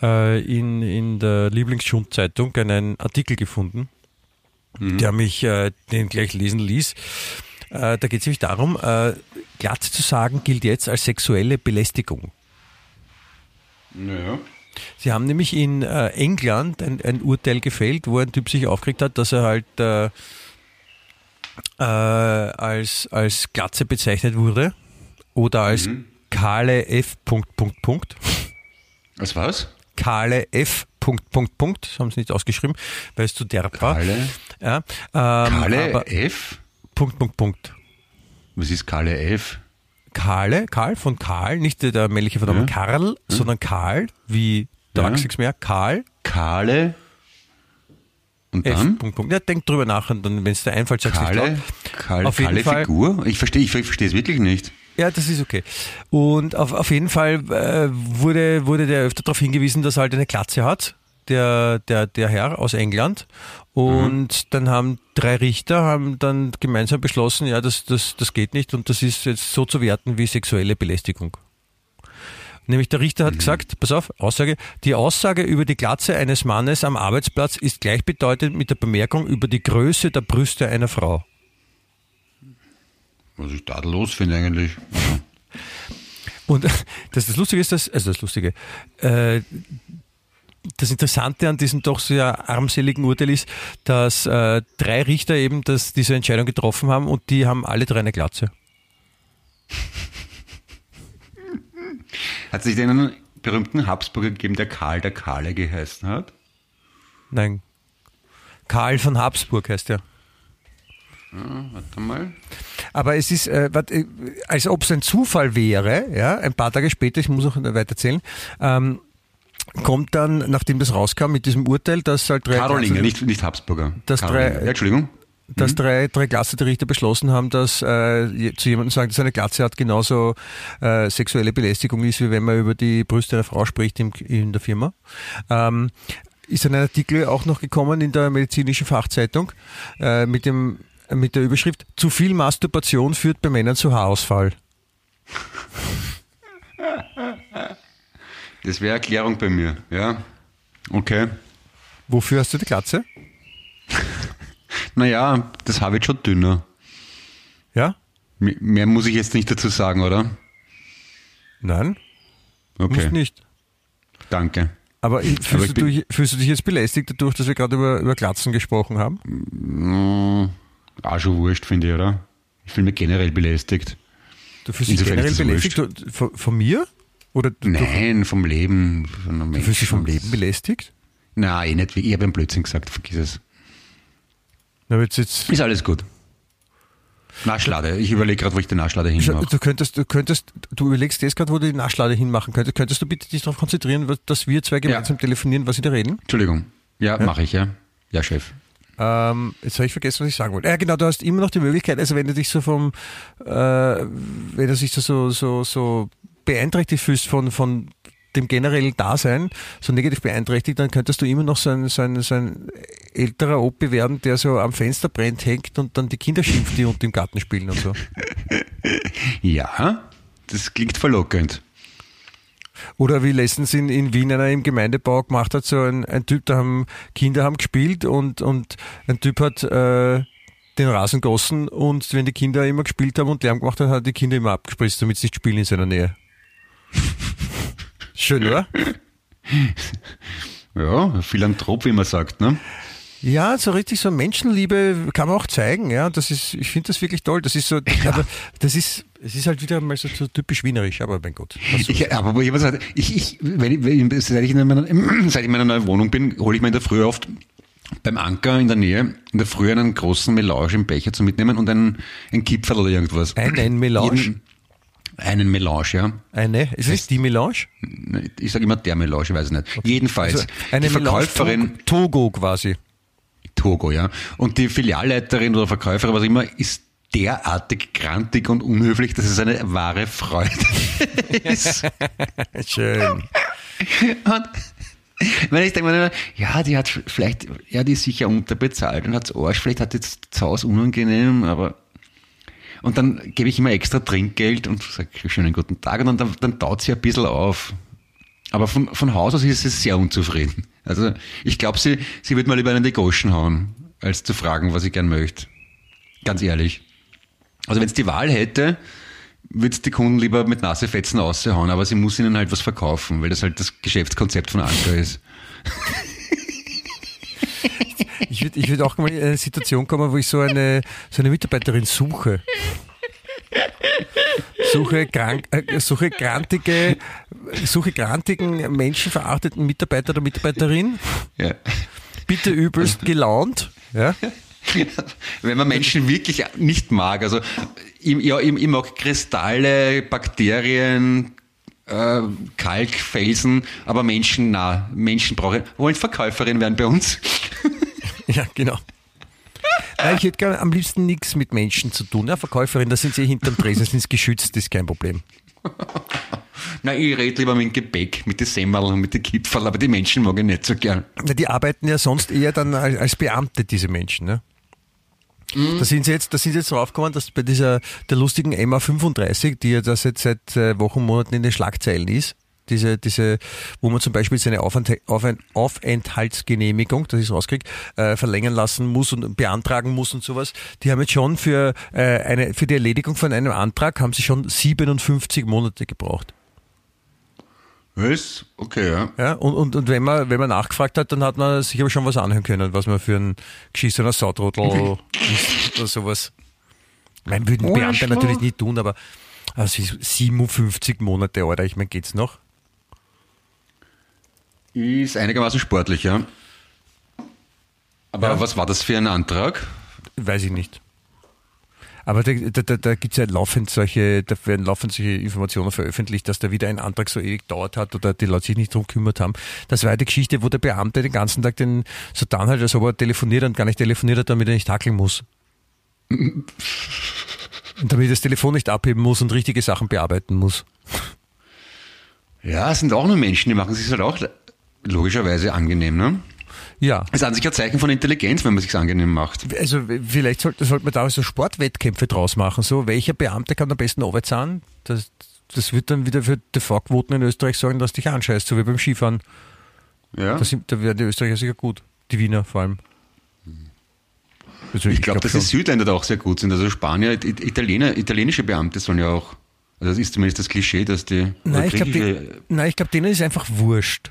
äh, in, in der Lieblingsschundzeitung einen Artikel gefunden, der mich äh, den gleich lesen ließ. Äh, da geht es nämlich darum, äh, Glatze zu sagen gilt jetzt als sexuelle Belästigung.
Naja.
Sie haben nämlich in äh, England ein, ein Urteil gefällt, wo ein Typ sich aufgeregt hat, dass er halt äh, äh, als, als Glatze bezeichnet wurde oder als kahle F. Punkt, Punkt, Punkt.
Was war's?
Kahle F. Punkt, Punkt, Punkt. Das haben sie nicht ausgeschrieben, weil es zu derb war.
Kahle?
Ja, ähm, aber,
F?
Punkt, Punkt, Punkt.
Was ist Kahle F?
Kahle, Karl von Karl, nicht der männliche Vernamen
Ja.
Karl, sondern Karl, wie der
Ja.
Mehr, Karl,
Kahle? Und
F.
dann?
Punkt, Punkt. Ja, denk drüber nach und dann, wenn es dir einfällt, sagst du laut.
kahle,
Auf jeden
kahle
Fall-
Figur? Ich verstehe ich verstehe es wirklich nicht.
Ja, das ist okay. Und auf, auf jeden Fall äh, wurde, wurde der öfter darauf hingewiesen, dass er halt eine Glatze hat, der, der, der Herr aus England. Und dann haben drei Richter haben dann gemeinsam beschlossen, ja, das, das, das geht nicht und das ist jetzt so zu werten wie sexuelle Belästigung. Nämlich der Richter hat gesagt, pass auf, Aussage, die Aussage über die Glatze eines Mannes am Arbeitsplatz ist gleichbedeutend mit der Bemerkung über die Größe der Brüste einer Frau.
Was ich tadellos finde eigentlich.
Und das, das Lustige ist, dass, also das Lustige, äh, das Interessante an diesem doch sehr armseligen Urteil ist, dass äh, drei Richter eben das, diese Entscheidung getroffen haben und die haben alle drei eine Glatze.
Hat sich denn einen berühmten Habsburger gegeben, der Karl der Kahle geheißen hat?
Nein. Karl von Habsburg heißt er.
Warte mal.
Aber es ist, äh, äh, als ob es ein Zufall wäre, ja, ein paar Tage später, ich muss noch weiter erzählen, ähm, kommt dann, nachdem das rauskam mit diesem Urteil, dass halt drei
Karolinger, nicht, nicht Habsburger.
Das
Karolinger.
drei-
ja, Entschuldigung.
dass drei, drei Klasse Richter beschlossen haben, dass äh, zu jemandem sagen, dass eine Glatze hat, genauso äh, sexuelle Belästigung ist, wie wenn man über die Brüste einer Frau spricht im, in der Firma. Ähm, ist ein Artikel auch noch gekommen in der medizinischen Fachzeitung äh, mit, dem, mit der Überschrift Zu viel Masturbation führt bei Männern zu Haarausfall.
Das wäre Erklärung bei mir, ja. Okay.
Wofür hast du die Glatze?
Naja, das habe ich schon dünner.
Ja?
M- Mehr muss ich jetzt nicht dazu sagen, oder?
Nein?
Okay,
Musst nicht.
danke.
Aber
ich
fühlst, du,
bin-
dich- fühlst du dich jetzt belästigt dadurch, dass wir gerade über, über Glatzen gesprochen haben?
Mm, Auch schon wurscht, finde ich, oder? Ich fühle mich generell belästigt.
Du fühlst dich generell belästigt du- von, von mir? Oder du,
Nein, vom Leben. Von
du fühlst dich vom. Leben belästigt?
Nein, eh nicht. Ich habe einen Blödsinn gesagt, vergiss es.
Na, jetzt, jetzt,
Ist alles gut. Naschlade. Ich überlege gerade, wo ich die Naschlade hinmache.
Du könntest, du könntest, du überlegst jetzt gerade, wo du die Naschlade hinmachen könntest. Könntest du bitte dich darauf konzentrieren, dass wir zwei gemeinsam ja. telefonieren, was sie da reden?
Entschuldigung. Ja, ja? mache ich, ja. Ja, Chef.
Ähm, jetzt habe ich vergessen, was ich sagen wollte. Ja, genau, du hast immer noch die Möglichkeit, also wenn du dich so vom, äh, wenn du dich so, so, so beeinträchtigt fühlst von, von dem generellen Dasein so negativ beeinträchtigt, dann könntest du immer noch so ein, so ein, so ein älterer Opi werden, der so am Fenster brennt, hängt und dann die Kinder schimpft, die unten im Garten spielen und so.
Ja, das klingt verlockend.
Oder wie letztens in, in Wien einer im Gemeindebau gemacht hat, so ein, ein Typ, da haben Kinder haben gespielt und, und ein Typ hat äh, den Rasen gossen und wenn die Kinder immer gespielt haben und Lärm gemacht haben, hat die Kinder immer abgespritzt, damit sie nicht spielen in seiner Nähe. Schön, oder?
Ja, Philanthrop, wie man sagt, ne?
Ja, so richtig so Menschenliebe kann man auch zeigen, ja. Das ist, ich finde das wirklich toll. Das ist so, ja. aber das ist, es ist halt wieder mal so, so typisch wienerisch, aber mein Gott.
Ich, aber ich, ich, ich, wenn wenn seit ich in meiner, seit ich in meiner neuen Wohnung bin, hole ich mir in der Früh oft beim Anker in der Nähe in der Früh einen großen Melange im Becher zu mitnehmen und einen, ein Kipferl oder irgendwas.
Ein, ein Melange? Jeden,
einen Melange, ja.
Eine? Ist es die Melange?
Ich sage immer der Melange, ich weiß es nicht. Okay. Jedenfalls, also
eine die Verkäuferin. Togo quasi.
Togo, ja. Und die Filialleiterin oder Verkäuferin, was immer, ist derartig grantig und unhöflich, dass es eine wahre Freude ist.
Schön.
Und wenn ich denke mir, ja, die hat vielleicht, ja, die ist sicher unterbezahlt und hat Arsch, vielleicht hat jetzt das Haus unangenehm, aber und dann gebe ich immer extra Trinkgeld und sage schönen guten Tag und dann, dann taut sie ein bisschen auf. Aber von, von Haus aus ist sie sehr unzufrieden. Also ich glaube, sie, sie wird mal lieber einen die Goschen hauen, als zu fragen, was ich gern möchte. Ganz ehrlich. Also wenn es die Wahl hätte, würde die Kunden lieber mit Nasefetzen aushauen, aber sie muss ihnen halt was verkaufen, weil das halt das Geschäftskonzept von Anker ist.
Ich würde ich würd auch mal in eine Situation kommen, wo ich so eine, so eine Mitarbeiterin suche. Suche, krank, äh, suche grantige, suche grantigen, menschenverachteten Mitarbeiter oder Mitarbeiterin. Ja. Bitte übelst gelaunt. Ja.
Wenn man Menschen wirklich nicht mag, also ich, ja, ich, ich mag Kristalle, Bakterien, äh, Kalk, Felsen, aber Menschen, na, Menschen brauchen, wollen Verkäuferin werden bei uns.
Ja, genau. Nein, ich hätte gerne am liebsten nichts mit Menschen zu tun. Ja, Verkäuferin, da sind sie hinterm Tresen, sind geschützt, das ist kein Problem.
Na, ich rede lieber mit dem Gepäck, mit den Semmeln und mit den Kipferl, aber die Menschen mag ich nicht so gern.
Na, die arbeiten ja sonst eher dann als Beamte, diese Menschen, ne? Mhm. Da sind sie jetzt, da sind sie jetzt draufgekommen, dass bei dieser, der lustigen MA35, die ja das jetzt seit äh, Wochen, Monaten in den Schlagzeilen ist, diese, diese, wo man zum Beispiel seine Aufenthaltsgenehmigung, dass ich rauskriege, äh, verlängern lassen muss und beantragen muss und sowas. Die haben jetzt schon für äh, eine, für die Erledigung von einem Antrag haben sie schon 57 Monate gebraucht.
Was? Okay, ja.
ja und, und, und wenn man, wenn man nachgefragt hat, dann hat man sich aber schon was anhören können, was man für ein geschissener Sautrottel ist oder sowas. Mein würden Beamte natürlich nicht tun, aber also 57 Monate, oder ich meine, geht's noch?
Ist einigermaßen sportlich, ja. Aber ja. was war das für ein Antrag?
Weiß ich nicht. Aber da, da, da gibt es ja laufend solche, da werden laufend solche Informationen veröffentlicht, dass da wieder ein Antrag so ewig dauert hat oder die Leute sich nicht drum gekümmert haben. Das war die Geschichte, wo der Beamte den ganzen Tag den so dann halt, als ob er telefoniert und gar nicht telefoniert hat, damit er nicht hackeln muss. und damit er das Telefon nicht abheben muss und richtige Sachen bearbeiten muss.
Ja, es sind auch nur Menschen, die machen sich halt auch logischerweise angenehm, ne?
Ja.
Das ist an sich ein Zeichen von Intelligenz, wenn man sich angenehm macht.
Also vielleicht sollte, sollte man da so Sportwettkämpfe draus machen. So, welcher Beamte kann am besten arbeiten? Das, das wird dann wieder für TV-Quoten in Österreich sorgen, dass dich anscheißt, so wie beim Skifahren. Ja. Da, sind, da werden die Österreicher sicher gut. Die Wiener vor allem.
Also ich, ich glaube, glaub dass die Südländer da auch sehr gut sind. Also Spanier, Italiener, italienische Beamte sollen ja auch. Also das ist zumindest das Klischee, dass die.
Nein, ich glaube, glaub, denen ist einfach wurscht.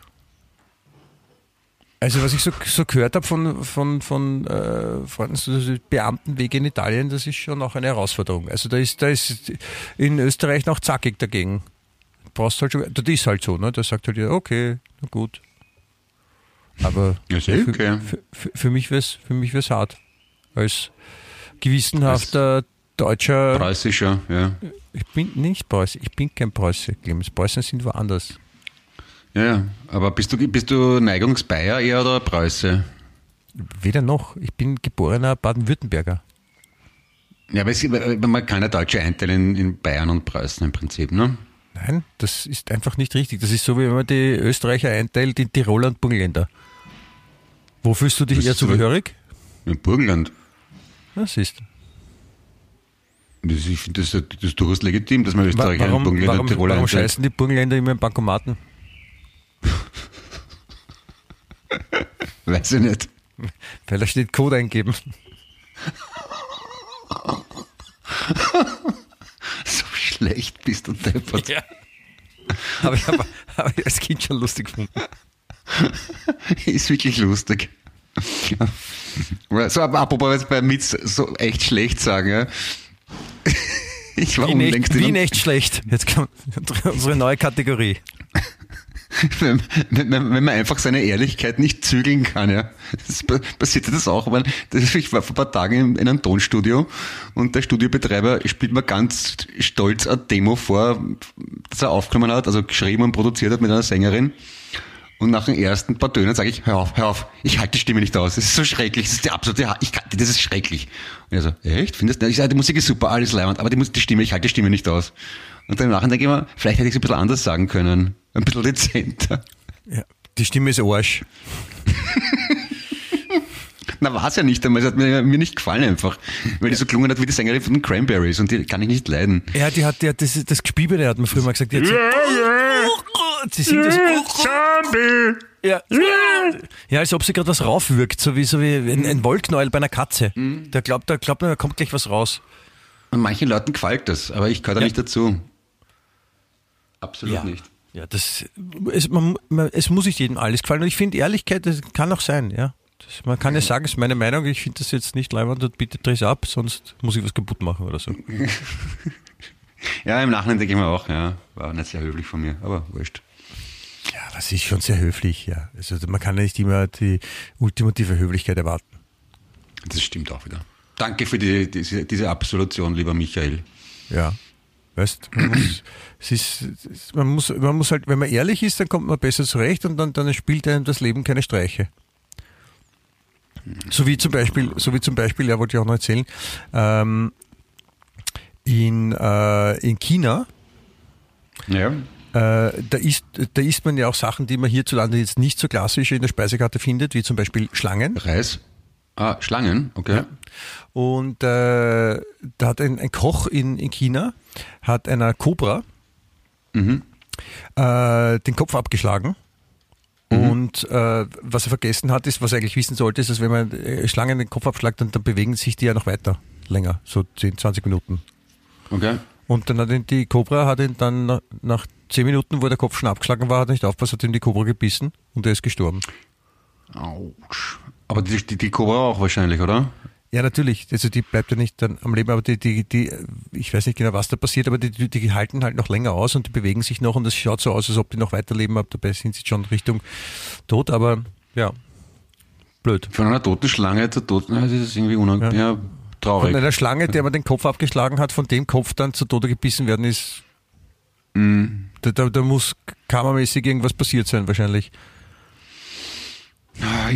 Also was ich so, so gehört habe von, von, von äh, Freunden, so Beamtenwege in Italien, das ist schon auch eine Herausforderung. Also da ist, da ist in Österreich noch zackig dagegen. brauchst halt schon, das ist halt so, ne? Da sagt halt jeder, okay, na gut. Aber
ja, für, okay.
für, für, für, mich wäre es für mich wär's hart. Als gewissenhafter deutscher.
Preußischer, ja.
Ich bin nicht Preuße, ich bin kein Preuße, Clemens. Preußen sind woanders.
Ja. Aber bist du, bist du Neigungsbayer eher oder Preuße?
Weder noch. Ich bin geborener Baden-Württemberger.
Ja, aber es, man kann ja Deutsche einteilen in Bayern und Preußen im Prinzip, ne?
Nein, das ist einfach nicht richtig. Das ist so, wie wenn man die Österreicher einteilt in Tiroler und Burgenländer. Wo fühlst du dich
Das
eher
ist
zugehörig?
In Burgenland.
Das ist.
Das, finde das, das ist durchaus legitim, dass man Österreicher
Warum,
in Burgenland
warum,
und Tiroler
warum scheißen die Burgenländer immer im Bankomaten?
Weiß ich nicht.
Weil da steht Code eingeben.
So schlecht bist du deppert.
Ja. Habe ich aber hab ich als Kind schon lustig gefunden.
Ist wirklich lustig. So, aber apropos jetzt bei Mitz so echt schlecht sagen, ja. Ich war
Wie nicht,
unlängst in
wie nicht schlecht. Jetzt kommt unsere neue Kategorie.
wenn, wenn, wenn man einfach seine Ehrlichkeit nicht zügeln kann, ja. Das pa- passiert ja das auch, weil das, ich war vor ein paar Tagen in, in einem Tonstudio und der Studiobetreiber spielt mir ganz stolz eine Demo vor, das er aufgenommen hat, also geschrieben und produziert hat mit einer Sängerin. Und nach den ersten paar Tönen sage ich, hör auf, hör auf, ich halte die Stimme nicht aus. Das ist so schrecklich, das ist die absolute, Ha- ich das ist schrecklich. Und er so, echt? Findest du? Ich sage, die Musik ist super, alles leibend, aber die, die Stimme, ich halte die Stimme nicht aus. Und dann nachher denke ich mir, vielleicht hätte ich es ein bisschen anders sagen können. Ein bisschen dezenter.
Ja. Die Stimme ist Arsch.
Na, war es ja nicht einmal. Es hat mir, mir nicht gefallen einfach. Weil die so gelungen hat wie die Sängerin von den Cranberries und die kann ich nicht leiden.
Ja, die hat, die hat das, das Gespiebene hat man früher mal gesagt. Die hat so, sie singt das. Ja. ja, als ob sie gerade was raufwirkt, so wie, so wie ein, ein Wollknäuel bei einer Katze. Da glaubt, da glaubt man, da kommt gleich was raus.
Und manchen Leuten gefällt das, aber ich gehöre da
Ja.
nicht dazu. Absolut nicht.
Ja, das, es, man, man, es muss nicht jedem alles gefallen. Und ich finde, Ehrlichkeit, das kann auch sein, ja. Das, man kann ja sagen, es ist meine Meinung, ich finde das jetzt nicht leibend und bitte dreh es ab, sonst muss ich was kaputt machen oder so.
Ja, im Nachhinein denke ich mir auch, ja, war nicht sehr höflich von mir, aber wurscht.
Ja, das ist schon sehr höflich, ja. Also man kann ja nicht immer die ultimative Höflichkeit erwarten.
Das stimmt auch wieder. Danke für die, diese, diese Absolution, lieber Michael.
Ja. Weißt, man muss, es ist, man muss, man muss halt, wenn man ehrlich ist, dann kommt man besser zurecht und dann, dann spielt einem das Leben keine Streiche. So wie zum Beispiel, so wie zum Beispiel, ja, wollte ich auch noch erzählen, ähm, in, äh, in China,
Ja.
äh, da, isst, da isst man ja auch Sachen, die man hierzulande jetzt nicht so klassisch in der Speisekarte findet, wie zum Beispiel Schlangen.
Reis. Ah, Schlangen, okay.
Und äh, da hat ein, ein Koch in, in China, hat einer Cobra
Mhm.
äh, den Kopf abgeschlagen. Und äh, was er vergessen hat, ist, was er eigentlich wissen sollte, ist, dass wenn man äh, Schlangen den Kopf abschlägt, dann, dann bewegen sich die ja noch weiter, länger, so 10, 20 Minuten.
Okay.
Und dann hat ihn die Cobra, hat ihn dann nach, nach 10 Minuten, wo der Kopf schon abgeschlagen war, hat er nicht aufpasst, hat ihm die Cobra gebissen und er ist gestorben.
Autsch. Aber die, die, die Cobra auch wahrscheinlich, oder?
Ja, natürlich. Also die bleibt ja nicht dann am Leben, aber die, die, die, ich weiß nicht genau, was da passiert, aber die, die, die halten halt noch länger aus und die bewegen sich noch und es schaut so aus, als ob die noch weiterleben, aber dabei sind sie schon Richtung Tod, aber ja, blöd.
Von einer toten Schlange zur toten, das ist irgendwie unangenehm. Ja.
Von
traurig.
einer Schlange, der man den Kopf abgeschlagen hat, von dem Kopf dann zu Tode gebissen werden, ist,
Mhm.
da, da, da muss kammermäßig irgendwas passiert sein wahrscheinlich.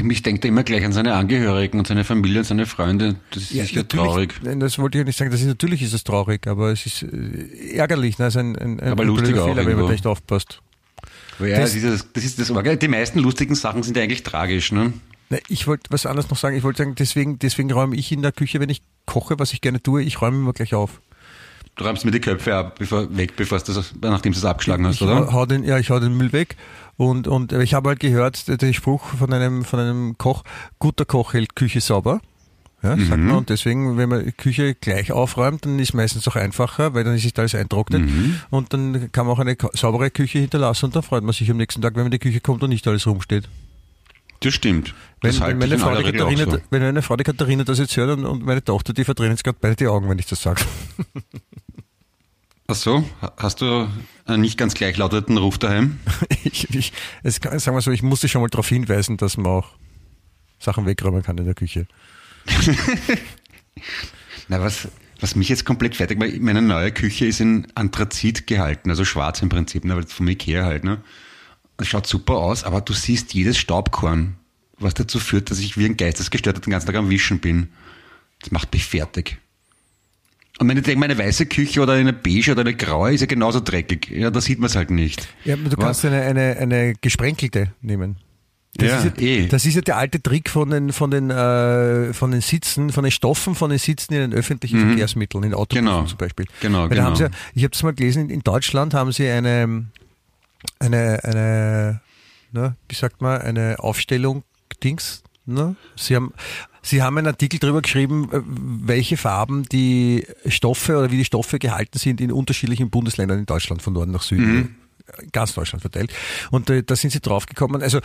Ich, denke immer gleich an seine Angehörigen und seine Familie und seine Freunde. Das ist ja,
natürlich-
traurig.
Nein, das wollte ich ja nicht sagen. Das ist, natürlich ist es traurig, aber es ist äh, ärgerlich. Ne? Es ist ein, ein, ein
Aber lustig auch
Fehler, wenn
irgendwo.
man nicht aufpasst.
Ja,
Das-
das, ist, das ist das Die meisten lustigen Sachen sind ja eigentlich tragisch, ne?
Na, Ich wollte was anderes noch sagen. Ich wollte sagen, deswegen, deswegen räume ich in der Küche, wenn ich koche, was ich gerne tue, ich räume immer gleich auf.
Du räumst mir die Köpfe ab, bevor, weg, bevor du das, nachdem du es abgeschlagen hast,
ich
oder?
Hau den, ja, ich hau den Müll weg. Und, und ich habe halt gehört, den Spruch von einem, von einem Koch, guter Koch hält Küche sauber. Ja, sagt
Mhm.
man. Und deswegen, wenn man die Küche gleich aufräumt, dann ist es meistens auch einfacher, weil dann ist nicht alles eintrocknet.
Mhm.
Und dann kann man auch eine saubere Küche hinterlassen und dann freut man sich am nächsten Tag, wenn man in die Küche kommt und nicht alles rumsteht.
Das stimmt.
Wenn,
Das
wenn, meine Frau die Katharina,
so.
wenn meine Frau die Katharina das jetzt hört und, und meine Tochter, die verdrehen jetzt gerade beide die Augen, wenn ich das sage.
Ach so, hast du einen nicht ganz gleichlautenden Ruf daheim?
ich, ich, es sagen wir so, ich musste schon mal darauf hinweisen, dass man auch Sachen wegräumen kann in der Küche.
Na, was, Was mich jetzt komplett fertig macht, meine neue Küche ist in Anthrazit gehalten, also schwarz im Prinzip, ne, weil vom Ikea halt, ne. Das schaut super aus, aber du siehst jedes Staubkorn, was dazu führt, dass ich wie ein Geistesgestörter den ganzen Tag am Wischen bin. Das macht mich fertig. Und wenn ich denke, meine weiße Küche oder eine beige oder eine graue ist ja genauso dreckig. Ja, da sieht man es halt nicht.
Ja, du kannst eine, eine, eine gesprenkelte nehmen. Das,
Ja,
ist ja,
eh.
das ist ja der alte Trick von den, von den, äh, von den Sitzen, von den Stoffen von den Sitzen in den öffentlichen Verkehrsmitteln, in Autobussen
Mhm. Genau.
zum Beispiel.
Genau,
Weil
genau.
haben sie, ich habe das mal gelesen, in, in Deutschland haben sie eine, eine, eine, ne, wie sagt man, eine Aufstellung Dings. Ne? Sie haben Sie haben einen Artikel darüber geschrieben, äh, welche Farben die Stoffe oder wie die Stoffe gehalten sind in unterschiedlichen Bundesländern in Deutschland, von Norden nach Süden, ganz Deutschland verteilt. Und äh, da sind sie draufgekommen. Also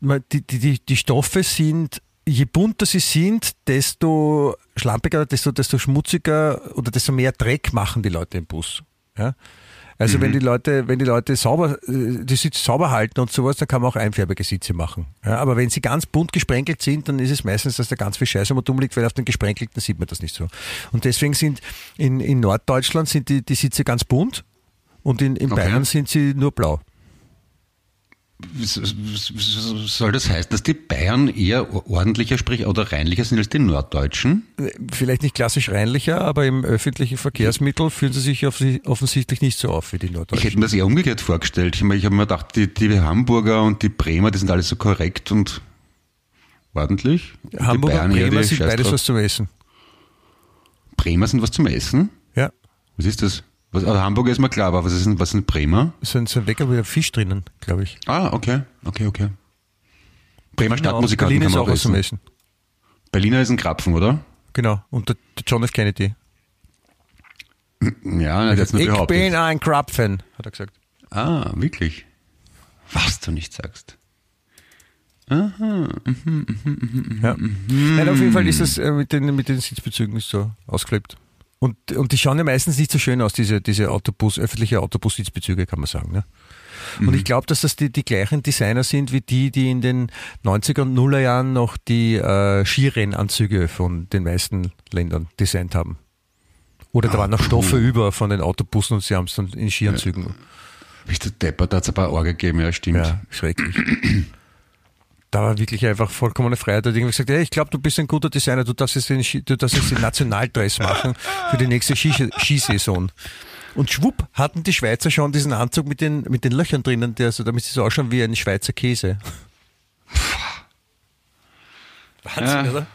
die, die, die Stoffe sind, je bunter sie sind, desto schlampiger, desto, desto schmutziger oder desto mehr Dreck machen die Leute im Bus. Ja? Also wenn die Leute, wenn die Leute sauber, äh, die Sitze sauber halten und sowas, dann kann man auch einfärbige Sitze machen. Ja, aber wenn sie ganz bunt gesprenkelt sind, dann ist es meistens, dass da ganz viel Scheiße am liegt, weil auf den gesprenkelten sieht man das nicht so. Und deswegen sind in, in Norddeutschland sind die, die Sitze ganz bunt und in, in
Okay.
Bayern sind sie nur blau.
Soll das heißen, dass die Bayern eher ordentlicher sprich oder reinlicher sind als die Norddeutschen?
Vielleicht nicht klassisch reinlicher, aber im öffentlichen Verkehrsmittel fühlen sie sich offensichtlich nicht so auf wie die
Ich
Norddeutschen.
hätte mir das eher umgekehrt vorgestellt. Ich, ich habe mir gedacht, die, die Hamburger und die Bremer, die sind alle so korrekt und ordentlich. Und
Hamburg
die
und
Bayern eher
Bremer sind beides was zum Essen.
Bremer sind was zum Essen?
Ja,
Was ist das? Was, also Hamburger ist mir klar, aber was ist denn, was sind Bremer?
so ein, so ein Weckerl mit Fisch drinnen, glaube ich.
Ah, okay, okay, okay. Bremer Stadtmusikanten
Berlin
kann
ist
man
auch
auch essen.
Essen.
Berliner ist ein Krapfen, oder?
Genau, und der, der John F. Kennedy.
Ja, er hat jetzt nur
Ich
behauptet.
bin ein Krapfen, hat er gesagt.
Ah, wirklich? Was du nicht sagst.
Ja. Nein, auf jeden Fall ist es äh, mit den, mit den Sitzbezügen ist so ausgeklebt. Und, und die schauen ja meistens nicht so schön aus, diese, diese Autobus, öffentliche Autobus-Sitzbezüge, kann man sagen. Ne? Und ich glaube, dass das die, die gleichen Designer sind wie die, die in den 90er und Nuller Jahren noch die äh, Skirennanzüge von den meisten Ländern designt haben. Oder da waren noch Stoffe über von den Autobussen und sie haben es dann in Skianzügen.
Bist du deppert, da hat es ein paar Orge gegeben, ja, stimmt.
Ja, schrecklich. Da war wirklich einfach vollkommene Freiheit. Da hat irgendwie gesagt, hey, ich glaube, du bist ein guter Designer, du darfst jetzt den, du darfst jetzt den Nationaldress machen für die nächste Ski Skisaison. Und schwupp hatten die Schweizer schon diesen Anzug mit den, mit den Löchern drinnen, der so, damit sie so ausschauen wie ein Schweizer Käse. Wahnsinn,
Ja.
oder?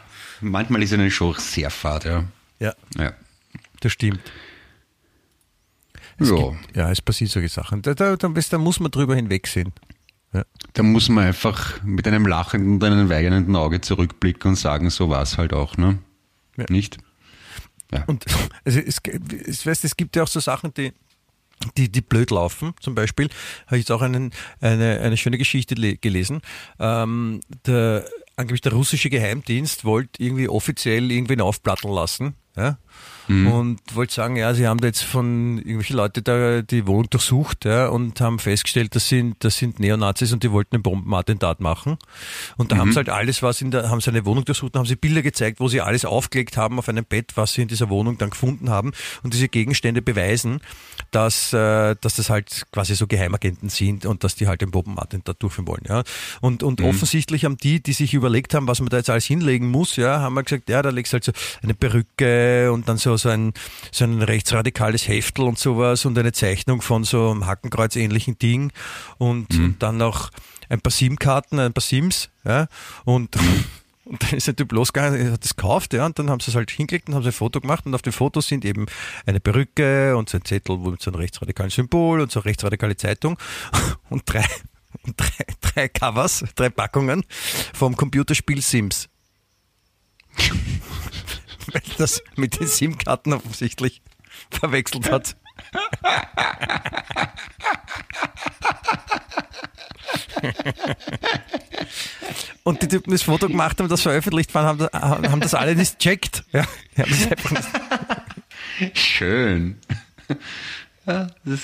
Manchmal ist eine Show sehr fad, ja.
Ja,
Ja.
das stimmt. Es
ja.
gibt, ja, es passiert solche Sachen. Da, da, da muss man drüber hinwegsehen. Ja.
Da muss man einfach mit einem lachenden und einem weinenden Auge zurückblicken und sagen, so war es halt auch, ne?
Ja.
Nicht? Ja.
Und also es, es, weißt, es gibt ja auch so Sachen, die, die, die blöd laufen. Zum Beispiel habe ich jetzt auch einen, eine, eine schöne Geschichte le- gelesen. Ähm, der, angeblich der russische Geheimdienst wollte irgendwie offiziell irgendwen aufplatteln lassen. Ja? Und wollte sagen, ja, sie haben da jetzt von irgendwelche Leute da die Wohnung durchsucht ja, und haben festgestellt, das sind, das sind Neonazis und die wollten ein Bombenattentat machen. Und da haben sie halt alles, was in der, haben sie eine Wohnung durchsucht und haben sie Bilder gezeigt, wo sie alles aufgelegt haben auf einem Bett, was sie in dieser Wohnung dann gefunden haben. Und diese Gegenstände beweisen, dass, äh, dass das halt quasi so Geheimagenten sind und dass die halt ein Bombenattentat durchführen wollen. Ja. Und, und offensichtlich haben die, die sich überlegt haben, was man da jetzt alles hinlegen muss, ja, haben wir gesagt, ja, da legst du halt so eine Perücke und dann so, so ein, so ein rechtsradikales Heftel und sowas und eine Zeichnung von so einem Hakenkreuz-ähnlichen Ding und, und dann noch ein paar SIM-Karten, ein paar SIMs, ja, und, und dann ist der Typ losgegangen, hat das gekauft, ja, und dann haben sie es halt hingelegt und haben sie ein Foto gemacht und auf dem Foto sind eben eine Perücke und so ein Zettel mit so einem rechtsradikalen Symbol und so eine rechtsradikale Zeitung und drei, und drei, drei Covers, drei Packungen vom Computerspiel Sims. Weil das mit den SIM-Karten offensichtlich verwechselt hat. Und die Typen, die das Foto gemacht haben, das veröffentlicht waren, haben, haben das alle nicht checkt. Ja, das nicht
Schön. Ja, das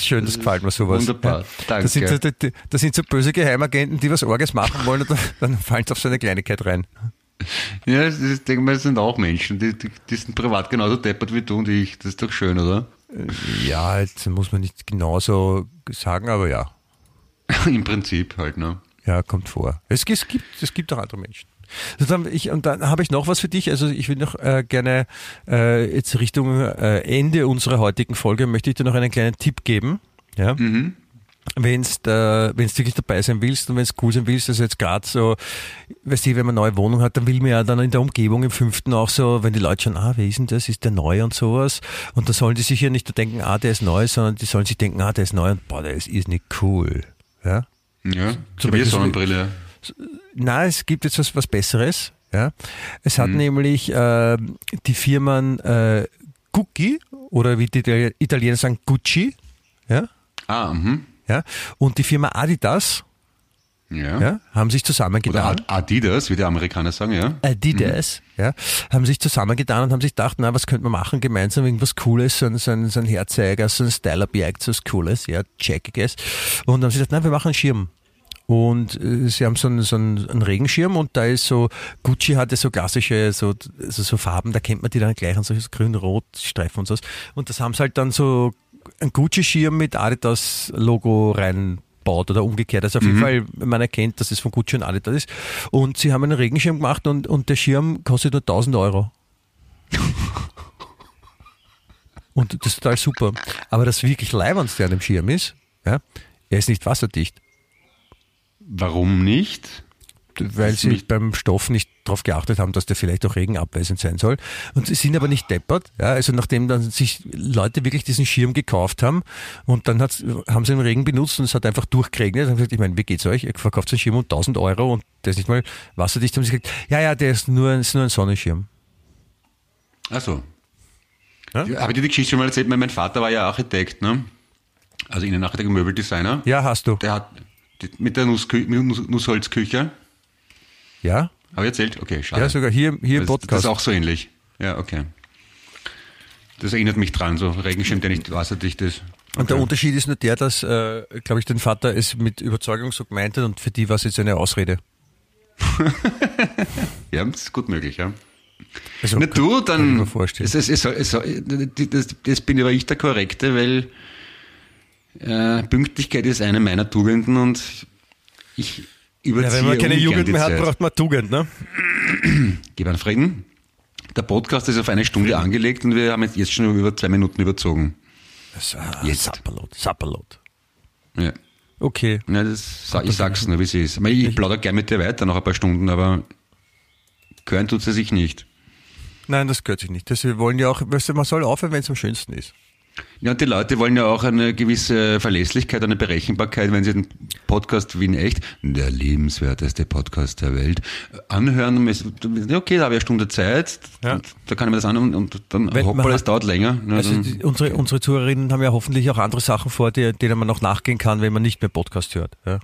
Schön, das gefällt mir sowas.
Wunderbar,
Ja.
danke.
Das sind, so, das sind so böse Geheimagenten, die was Orges machen wollen und dann, dann fallen sie auf so eine Kleinigkeit rein.
Ja, das ist, denke mal, das sind auch Menschen, die, die, die sind privat genauso deppert wie du und ich. Das ist doch schön, oder?
Ja, jetzt muss man nicht genauso sagen, aber ja.
Im Prinzip halt, ne?
Ja, kommt vor. Es, es gibt, es gibt auch andere Menschen. Dann, ich, und dann habe ich noch was für dich. Also ich will noch äh, gerne äh, jetzt Richtung äh, Ende unserer heutigen Folge möchte ich dir noch einen kleinen Tipp geben. Ja.
Mhm.
Wenn du äh, wenn's wirklich dabei sein willst und wenn es cool sein willst, also jetzt gerade so, weißt du, wenn man eine neue Wohnung hat, dann will man ja dann in der Umgebung im fünften auch so, wenn die Leute schon, ah, wer ist denn das, ist der neu und sowas. Und da sollen die sich ja nicht denken, ah, der ist neu, sondern die sollen sich denken, ah, der ist neu und boah, der ist, ist nicht cool. Ja.
Ja,
Zum
zum
Beispiel so-
Sonnenbrille.
Na, es gibt jetzt was, was Besseres. Ja. Es hat nämlich äh, die Firmen äh, Gucci oder wie die Itali- Italiener sagen Gucci, ja,
Ah, mhm.
Ja, und die Firma Adidas,
Ja.
ja, haben sich
Oder
zusammengetan.
Ad- Adidas, wie die Amerikaner sagen, ja.
Adidas, ja, haben sich zusammengetan und haben sich gedacht, na, was könnte man machen gemeinsam, irgendwas Cooles, so ein, so ein, so ein Herzeiger, so ein Style-Objekt, so was Cooles, ja, checkiges. Und dann haben sie gesagt, nein, wir machen einen Schirm. Und äh, sie haben so einen, so einen, einen Regenschirm und da ist so, Gucci hatte so klassische, so, also so Farben, da kennt man die dann gleich an solches grün-rot-Streifen und so. Und das haben sie halt dann so ein Gucci-Schirm mit Adidas-Logo reinbaut oder umgekehrt. Also auf jeden Fall, man erkennt, dass es von Gucci und Adidas ist. Und sie haben einen Regenschirm gemacht und, und der Schirm kostet nur 1000 Euro. und das ist total super. Aber das wirklich Leibendste an dem Schirm ist, ja, er ist nicht wasserdicht.
Warum nicht?
Weil sie beim Stoff nicht darauf geachtet haben, dass der vielleicht auch regenabweisend sein soll. Und sie sind aber nicht deppert. Ja, also nachdem dann sich Leute wirklich diesen Schirm gekauft haben und dann haben sie den Regen benutzt und es hat einfach durchgeregnet, haben sie gesagt, ich meine, wie geht's euch? Ihr verkauft einen Schirm um 1000 Euro und der ist nicht mal wasserdicht. Haben sie gesagt, ja, ja, der ist nur, ist nur ein Sonnenschirm.
Achso.
Ja?
Ja? Habe ich dir die Geschichte schon mal erzählt? Mein Vater war ja Architekt, ne? Also Innenarchitekt und Möbeldesigner.
Ja, hast du.
Der hat mit der Nusskü Nussholzküche.
Ja?
Habe ich erzählt? Okay, schade.
Ja, sogar hier, hier im
das, das
Podcast.
ist auch so ähnlich. Ja, okay. Das erinnert mich dran, so Regenschirm, der nicht wasserdicht ist.
Und der Unterschied ist nur der, dass, äh, glaube ich, dein Vater es mit Überzeugung so gemeint hat und für die war es jetzt eine Ausrede.
Ja, das ist gut möglich, ja.
Also,
Na du, dann. Es, es, es, es, das, das bin aber ich der Korrekte, weil äh, Pünktlichkeit ist eine meiner Tugenden und ich überziehe
ja, wenn man keine Jugend mehr hat, braucht man Tugend, ne?
Gib an Frieden. Der Podcast ist auf eine Stunde angelegt und wir haben jetzt, schon über zwei Minuten überzogen.
Das, ah,
Jetzt.
Sapperlot, Sapperlot.
Ja.
Okay.
Ja, das, sa- ich sag's nur, wie es ist. Ich, ich plaudere gerne mit dir weiter noch ein paar Stunden, aber hören tut sie sich nicht.
Nein, das gehört sich nicht. Das, wir wollen ja auch, weißt du, man soll aufhören, wenn es am schönsten ist.
Ja, und die Leute wollen ja auch eine gewisse Verlässlichkeit, eine Berechenbarkeit, wenn sie den Podcast Wien echt, der lebenswerteste Podcast der Welt, anhören. Okay, da habe ich eine Stunde Zeit,
Ja.
da kann ich mir das an und, dann
Wenn
hoppala, es dauert länger. Ja,
Also
dann,
die, unsere, unsere Zuhörerinnen haben ja hoffentlich auch andere Sachen vor, die, denen man noch nachgehen kann, wenn man nicht mehr Podcast hört. Ja?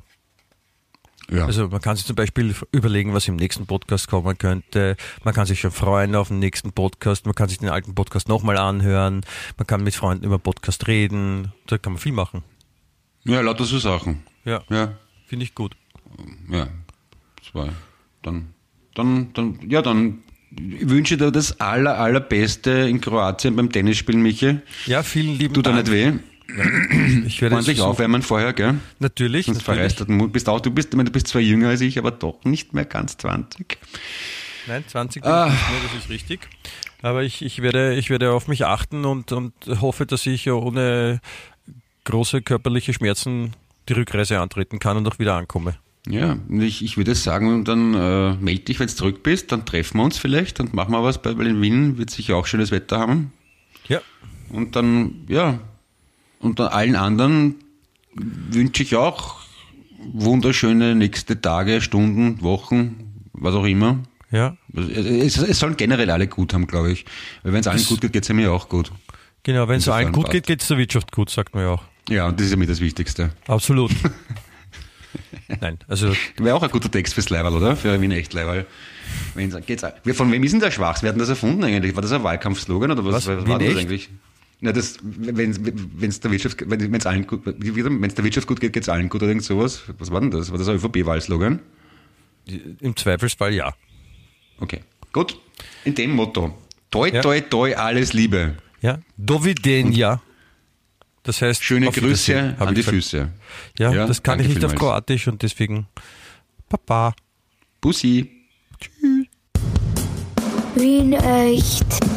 Ja.
Also man kann sich zum Beispiel überlegen, was im nächsten Podcast kommen könnte. Man kann sich schon freuen auf den nächsten Podcast. Man kann sich den alten Podcast nochmal anhören. Man kann mit Freunden über Podcast reden. Da kann man viel machen.
ja, lauter so Sachen.
Ja,
Ja,
finde ich gut.
ja. War, dann, dann, dann, ja, dann ich wünsche dir das aller, allerbeste in Kroatien beim Tennisspielen, Michi.
Ja, vielen lieben
Tut
Dank.
nicht weh.
Ich werde
Ordentlich aufwärmen vorher, gell?
Natürlich.
Sonst verreist du. Bist auch, du bist, du bist zwar jünger als ich, aber doch nicht mehr ganz 20.
Nein, 20 bin
Ah.
ich nicht mehr, das ist richtig. Aber ich, ich, werde, ich werde auf mich achten und, und hoffe, dass ich ohne große körperliche Schmerzen die Rückreise antreten kann und auch wieder ankomme.
Ja, ich, ich würde sagen, dann äh, melde dich, wenn du zurück bist, dann treffen wir uns vielleicht und machen wir was, weil in Wien wird sicher auch schönes Wetter haben.
Ja,
Und dann, ja, und allen anderen wünsche ich auch wunderschöne nächste Tage, Stunden, Wochen, was auch immer.
ja,
Es, es sollen generell alle gut haben, glaube ich. Weil wenn es allen gut geht, geht es mir auch gut.
genau. Wenn es allen gut geht, geht es der Wirtschaft gut, sagt man ja auch.
Ja, und das ist ja mit das Wichtigste.
Absolut. Nein, also
Wäre auch ein guter Text fürs Leiberl, oder? Für Wien echt Leiberl. Geht's, von wem ist denn der Schwachs? Wer hat denn das erfunden eigentlich? War das ein Wahlkampfslogan oder was,
Was?
was war das eigentlich? Na, das, wenn es der Wirtschaft, wenn es allen gut, wenn es der Wirtschaft gut geht, geht's allen gut oder irgend sowas. Was war denn das? War das ein ÖVP-Wahlslogan?
im Zweifelsfall ja.
Okay, gut. In dem Motto. Toi,
Ja.
toi, toi, alles Liebe.
Ja, Dovidenja. Das heißt,
Schöne Grüße
hab
an die. Füße.
Ja,
Ja,
das kann ich nicht auf. Kroatisch und deswegen Papa.
Bussi.
Wien echt.